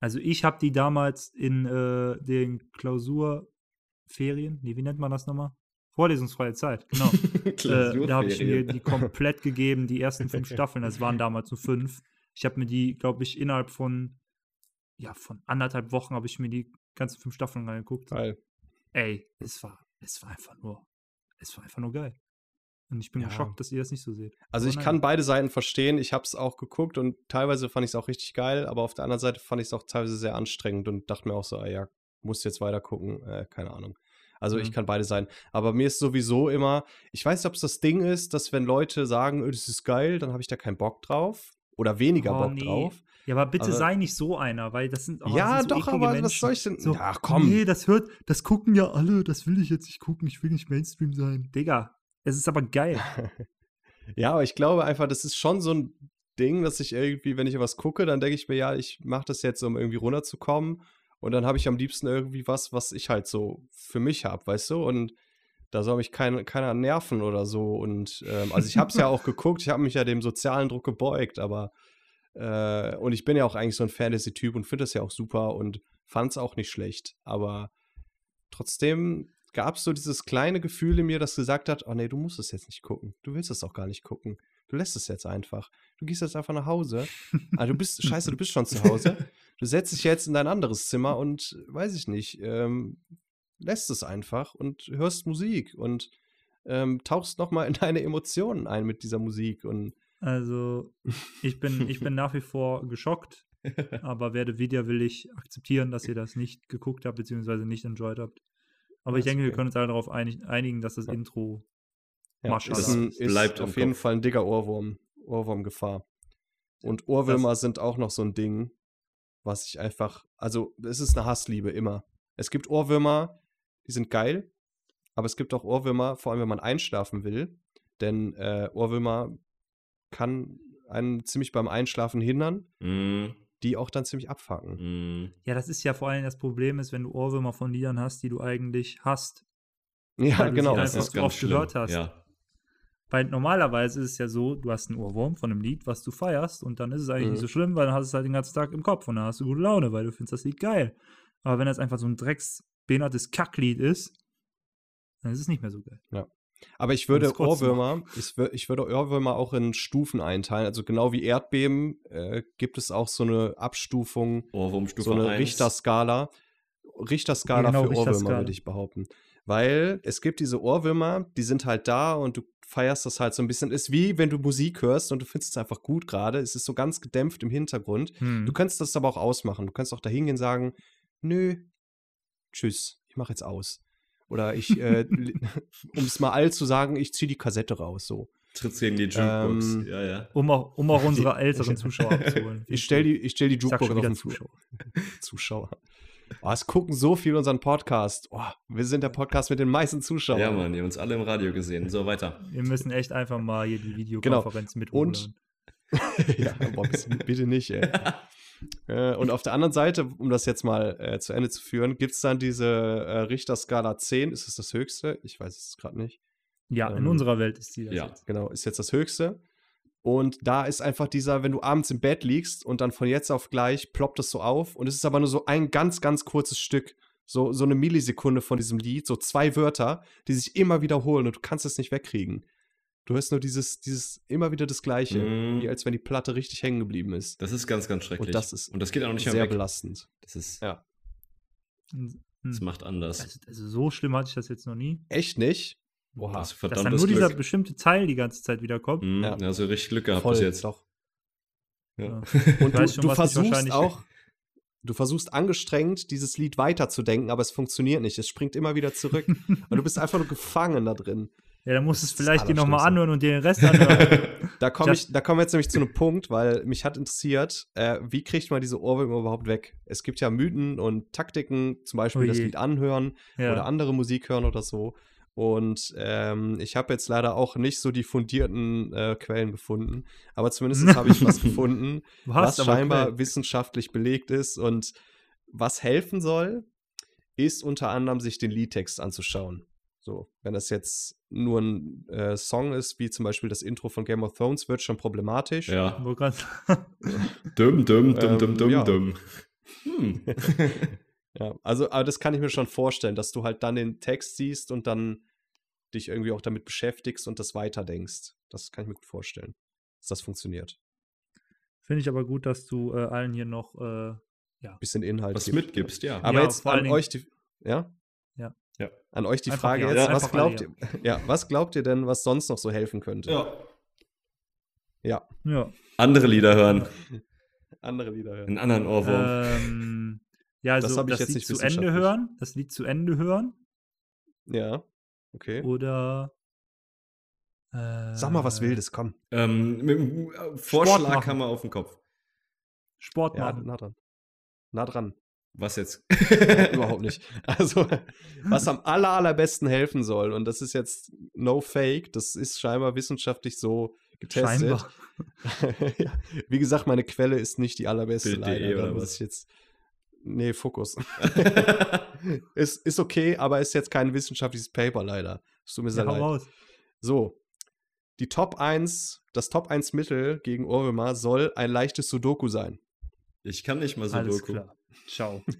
Also ich habe die damals in äh, den Klausurferien, nee, wie nennt man das nochmal? Vorlesungsfreie Zeit, genau. <laughs> äh, da habe ich mir die komplett gegeben, die ersten fünf <laughs> Staffeln, das waren damals nur fünf. Ich habe mir die, glaube ich, innerhalb von, ja, von anderthalb Wochen habe ich mir die ganzen fünf Staffeln reingeguckt. Geil. Ey, es war, es war einfach nur, es war einfach nur geil. Und ich bin Ja. geschockt, dass ihr das nicht so seht. Also Aber ich nein. kann beide Seiten verstehen. Ich habe es auch geguckt und teilweise fand ich es auch richtig geil, aber auf der anderen Seite fand ich es auch teilweise sehr anstrengend und dachte mir auch so, ah ja, musst jetzt weiter gucken, äh, keine Ahnung. Also ich Mhm. kann beide sein. Aber mir ist sowieso immer, ich weiß nicht, ob es das Ding ist, dass wenn Leute sagen, "Äh, das ist geil, dann habe ich da keinen Bock drauf oder weniger Oh, Bock nee. drauf. Ja, aber bitte Aber- sei nicht so einer, weil das sind, oh, ja, sind so doch, aber was Menschen. soll ich denn? So, Ach komm. Nee, das hört, das gucken ja alle, das will ich jetzt nicht gucken, ich will nicht Mainstream sein. Digga, es ist aber geil. <laughs> Ja, aber ich glaube einfach, das ist schon so ein Ding, dass ich irgendwie, wenn ich was gucke, dann denke ich mir, ja, ich mache das jetzt, um irgendwie runterzukommen. Und dann habe ich am liebsten irgendwie was, was ich halt so für mich habe, weißt du? Und da soll mich kein, keiner nerven oder so. Und ähm, also ich habe es ja auch <laughs> geguckt, ich habe mich ja dem sozialen Druck gebeugt, aber äh, und ich bin ja auch eigentlich so ein Fantasy-Typ und finde das ja auch super und fand es auch nicht schlecht. Aber trotzdem gab es so dieses kleine Gefühl in mir, das gesagt hat, oh nee, du musst es jetzt nicht gucken. Du willst es auch gar nicht gucken. Du lässt es jetzt einfach. Du gehst jetzt einfach nach Hause. Ah, du bist, <laughs> scheiße, du bist schon zu Hause. Du setzt dich jetzt in dein anderes Zimmer und, weiß ich nicht, ähm, lässt es einfach und hörst Musik und ähm, tauchst nochmal in deine Emotionen ein mit dieser Musik und Also, ich bin, ich bin nach wie vor geschockt, <laughs> aber werde widerwillig akzeptieren, dass ihr das nicht geguckt habt, beziehungsweise nicht enjoyed habt. Aber ich denke, wir können uns alle darauf einig, einigen, dass das Ja. Intro ja, Maschallah. ist, ein, Das ist bleibt auf jeden Kopf. Fall ein dicker Ohrwurm. Ohrwurmgefahr. Und Ohrwürmer sind auch noch so ein Ding, was ich einfach, also es ist eine Hassliebe immer. Es gibt Ohrwürmer, die sind geil, aber es gibt auch Ohrwürmer, vor allem wenn man einschlafen will, denn äh, Ohrwürmer kann einen ziemlich beim Einschlafen hindern, Mm, die auch dann ziemlich abfacken. mm. Ja, das ist ja vor allem das Problem, ist, wenn du Ohrwürmer von Liedern hast, die du eigentlich hast. Ja, Weil du genau. sie Das einfach ist ganz oft schlimm. gehört hast. Ja. Weil normalerweise ist es ja so, du hast einen Ohrwurm von einem Lied, was du feierst, und dann ist es eigentlich Mhm. nicht so schlimm, weil dann hast du es halt den ganzen Tag im Kopf und dann hast du gute Laune, weil du findest das Lied geil. Aber wenn das einfach so ein drecksbehindertes Kacklied ist, dann ist es nicht mehr so geil. Aber ich würde Ohrwürmer, ich, ich würde Ohrwürmer auch in Stufen einteilen. Also genau wie Erdbeben äh, gibt es auch so eine Abstufung, Ohrwurmstufe so eine 1. Richterskala. Richterskala Genau, für Ohrwürmer, würde ich behaupten. Weil es gibt diese Ohrwürmer, die sind halt da und du feierst das halt so ein bisschen. Ist wie wenn du Musik hörst und du findest es einfach gut gerade. Es ist so ganz gedämpft im Hintergrund. Hm. Du kannst das aber auch ausmachen. Du kannst auch da hingehen und sagen, nö, tschüss, ich mache jetzt aus. Oder ich, äh, <laughs> um es mal all zu sagen, ich ziehe die Kassette raus, so. Trittst gegen die Jukebox. Ähm, ja, ja. Um auch, um auch unsere <laughs> älteren Zuschauer abzuholen. Ich stell die, ich stell die Jukebox auf den. Zuschauer. <laughs> Zuschauer. Oh, es gucken so viel unseren Podcast. Oh, wir sind der Podcast mit den meisten Zuschauern. Ja, Mann, ihr habt uns alle im Radio gesehen. So, weiter. Wir müssen echt einfach mal hier die Videokonferenz mit Genau. Und- hochladen. <laughs> ja, boah, bitte, nicht, ey. <laughs> äh, und auf der anderen Seite, um das jetzt mal äh, zu Ende zu führen, gibt es dann diese äh, Richterskala 10. Ist es das höchste? Ich weiß es gerade nicht. Ja, in ähm, unserer Welt ist die das ja. jetzt. Genau, ist jetzt das höchste. Und da ist einfach dieser, wenn du abends im Bett liegst und dann von jetzt auf gleich ploppt es so auf und es ist aber nur so ein ganz, ganz kurzes Stück. So, so eine Millisekunde von diesem Lied, so zwei Wörter, die sich immer wiederholen und du kannst es nicht wegkriegen. Du hörst nur dieses, dieses immer wieder das Gleiche, Mm. wie als wenn die Platte richtig hängen geblieben ist. Das ist ganz, ganz schrecklich. Und das ist Und das geht auch nicht mehr Sehr weg. belastend. Das ist, Ja. Hm. das macht anders. Also, also so schlimm hatte ich das jetzt noch nie. Echt nicht? Boah, Oha. das ist Dass dann nur dieser Glück. bestimmte Teil die ganze Zeit wiederkommt. Mhm, Ja. Also richtig Glück gehabt Voll, bis jetzt. doch. Ja. Ja. Und du, schon, du versuchst auch, du versuchst angestrengt, dieses Lied weiterzudenken, aber es funktioniert nicht. Es springt immer wieder zurück. <laughs> und du bist einfach nur gefangen da drin. Ja, dann musst du es vielleicht dir nochmal anhören und dir den Rest anhören. <laughs> Da komme ich, da kommen wir jetzt nämlich zu einem Punkt, weil mich hat interessiert, äh, wie kriegt man diese Ohrwürmer überhaupt weg? Es gibt ja Mythen und Taktiken, zum Beispiel Oh das. Lied anhören ja. oder andere Musik hören oder so. Und ähm, ich habe jetzt leider auch nicht so die fundierten äh, Quellen gefunden, aber zumindest habe ich was <laughs> gefunden, was scheinbar Quellen. wissenschaftlich belegt ist und was helfen soll, ist unter anderem sich den Liedtext anzuschauen. So, wenn das jetzt nur ein äh, Song ist, wie zum Beispiel das Intro von Game of Thrones, wird schon problematisch. Ja. Wo grad- <laughs> Dumm, dumm, dumm, dumm, dumm, ja. dumm. Hm. <laughs> Ja, also, aber das kann ich mir schon vorstellen, dass du halt dann den Text siehst und dann dich irgendwie auch damit beschäftigst und das weiterdenkst. Das kann ich mir gut vorstellen, dass das funktioniert. Finde ich aber gut, dass du äh, allen hier noch. Äh, Bisschen Inhalt. Was gibt. mitgibst, ja. Aber Ja, jetzt an euch die. Ja? Ja. Ja. An euch die Einfach Frage ja. jetzt, Ja, was glaubt ihr? Ja, was glaubt ihr denn, was sonst noch so helfen könnte? ja. Ja, ja. Andere Lieder hören. <laughs> andere Lieder hören. Einen anderen Ohrwurm. Ähm, ja, also Das das, hab ich jetzt Lied nicht zu Ende hören. Das Lied zu Ende hören. Ja, okay. Oder. Sag mal was äh, Wildes, komm. ähm, mit dem Vorschlag haben wir auf dem Kopf. Sport Ja, machen. nah dran. Nah dran. Was jetzt? Überhaupt <laughs> nicht. Also, was am aller, allerbesten helfen soll, und das ist jetzt no fake, das ist scheinbar wissenschaftlich so getestet. Scheinbar. <laughs> ja. Wie gesagt, meine Quelle ist nicht die allerbeste. Bild.de leider. Oder was? ich jetzt. Nee, Fokus. <laughs> ist, ist okay, aber ist jetzt kein wissenschaftliches Paper leider. Es tut mir sehr Ja, leid. raus. So. Die Top 1, das Top 1 Mittel gegen Ohrwürmer soll ein leichtes Sudoku sein. ich kann nicht mal so Alles klar. Ciao. <laughs>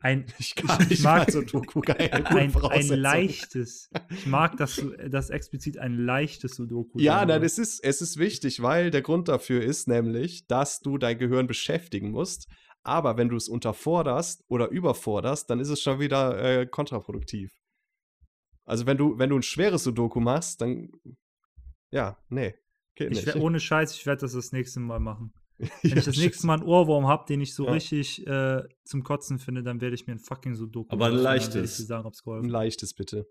Ein, Ich Ich- ich mag- Sudoku. Geil, gute ein, ein leichtes. Ich mag, dass <laughs> du das explizit ein leichtes Sudoku Ja, nein, soll. es ist, es ist wichtig, weil der Grund dafür ist nämlich, dass du dein Gehirn beschäftigen musst. Aber wenn du es unterforderst oder überforderst, dann ist es schon wieder äh, kontraproduktiv. Also wenn du, wenn du ein schweres Sudoku machst, dann ja, nee, geht Ich nicht. werd, ohne Scheiß, ich werde das das nächste Mal machen. <laughs> Ja, Wenn ich das shit. nächste Mal einen Ohrwurm habe, den ich so Ja. richtig äh, zum Kotzen finde, dann werde ich mir ein fucking Sudoku Aber ein leichtes. sagen, ein leichtes bitte.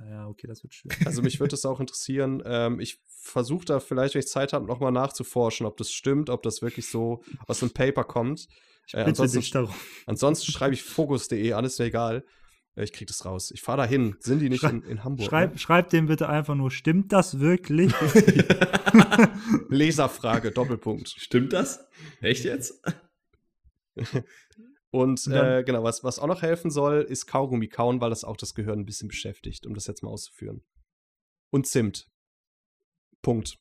Ja, okay, das wird schön. Also mich würde <laughs> es auch interessieren. Ähm, ich versuche da vielleicht, wenn ich Zeit habe, nochmal nachzuforschen, ob das stimmt, ob das wirklich so aus einem Paper kommt. Ich Äh, bitte ansonsten dich darum. Ansonsten schreibe ich fokus.de, alles mir egal. Ich krieg das raus. Ich fahre da hin. Sind die nicht Schrei- in, in Hamburg? Schreib, Ne? schreib dem bitte einfach nur, stimmt das wirklich? <laughs> <laughs> Leserfrage, Doppelpunkt. Stimmt das? Echt jetzt? <laughs> Und äh, genau, was, was auch noch helfen soll, ist Kaugummi kauen, weil das auch das Gehirn ein bisschen beschäftigt, um das jetzt mal auszuführen. Und Zimt. Punkt.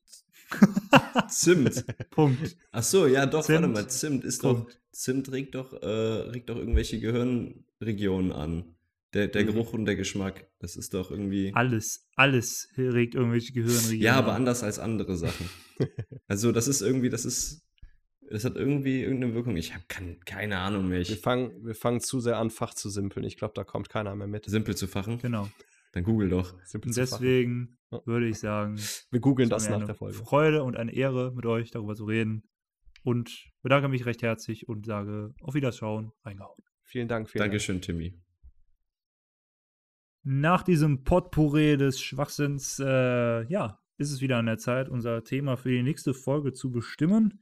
Zimt. Punkt. Ach so, ja, doch, warte Zimt. mal. Zimt ist Punkt. doch. Zimt regt doch, äh, regt doch irgendwelche Gehirnregionen an. Der, der Mhm. Geruch und der Geschmack. Das ist doch irgendwie. Alles, alles regt irgendwelche Gehirnregionen. Ja, aber an. anders als andere Sachen. <laughs> also, das ist irgendwie, das ist. Das hat irgendwie irgendeine Wirkung. Ich habe keine Ahnung mehr. Wir Ich, fangen, wir fangen zu sehr an, Fach zu simpeln. Ich glaube, da kommt keiner mehr mit. simpel zu fachen. Genau. Dann google doch. Simpel Und zu fachen. deswegen Ja. würde ich sagen, Wir googeln das nach der Folge. Freude und eine Ehre, mit euch darüber zu reden. Und bedanke mich recht herzlich und sage auf Wiederschauen, reingehauen. Vielen Dank. Vielen Dank. Dankeschön, Timmy. Nach diesem Potpourri des Schwachsinns, äh, ja, ist es wieder an der Zeit, unser Thema für die nächste Folge zu bestimmen.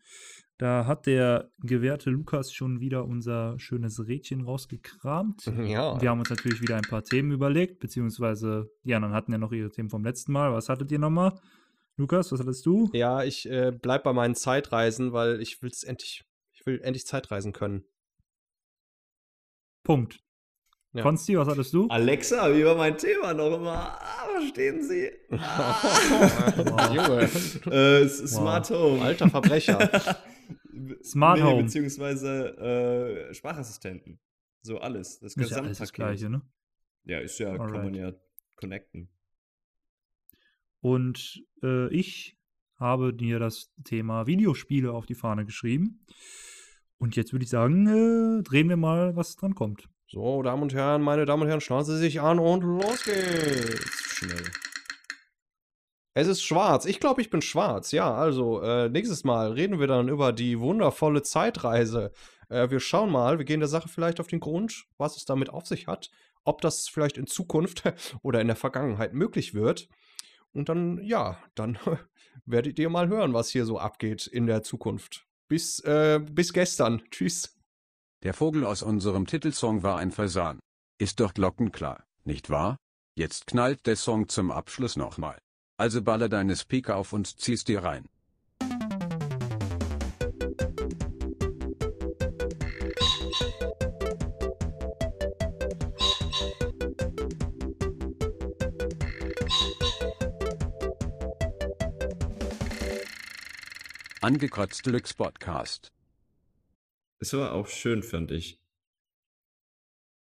Da hat der gewährte Lukas schon wieder unser schönes Rädchen rausgekramt. <laughs> Ja. Wir haben uns natürlich wieder ein paar Themen überlegt, beziehungsweise die anderen hatten ja noch ihre Themen vom letzten Mal. Was hattet ihr nochmal? Lukas, was hattest du? Ja, ich äh, bleib bei meinen Zeitreisen, weil ich will's endlich, ich will endlich Zeitreisen können. Punkt. Ja. Konsti, was hattest du? Alexa, wie war mein Thema noch immer? Ah, verstehen Sie? Ah. <laughs> Junge. äh, S- Smart Home. Alter Verbrecher. <laughs> Smart Home. Beziehungsweise äh, Sprachassistenten. So alles. Das Ist ja alles das Gesamtpaket. Gleiche, ne? Ja, ist ja, kann man Alright. ja connecten. Und äh, ich habe dir das Thema Videospiele auf die Fahne geschrieben. Und jetzt würde ich sagen, äh, drehen wir mal, was dran kommt. So, Damen und Herren, meine Damen und Herren, schnauzen Sie sich an und los geht's. Schnell. Es ist schwarz. Ich glaube, ich bin schwarz. Ja, also, äh, nächstes Mal reden wir dann über die wundervolle Zeitreise. Äh, wir schauen mal, wir gehen der Sache vielleicht auf den Grund, was es damit auf sich hat. ob das vielleicht in Zukunft <laughs> oder in der Vergangenheit möglich wird. Und dann, ja, dann <laughs> werdet ihr mal hören, was hier so abgeht in der Zukunft. Bis, äh, bis gestern. Tschüss. Der Vogel aus unserem Titelsong war ein Fasan. Ist doch glockenklar, nicht wahr? Jetzt knallt der Song zum Abschluss nochmal. Also baller deine Speaker auf und zieh's dir rein. Angekratzt Deluxe Podcast. Es war auch schön, fand ich.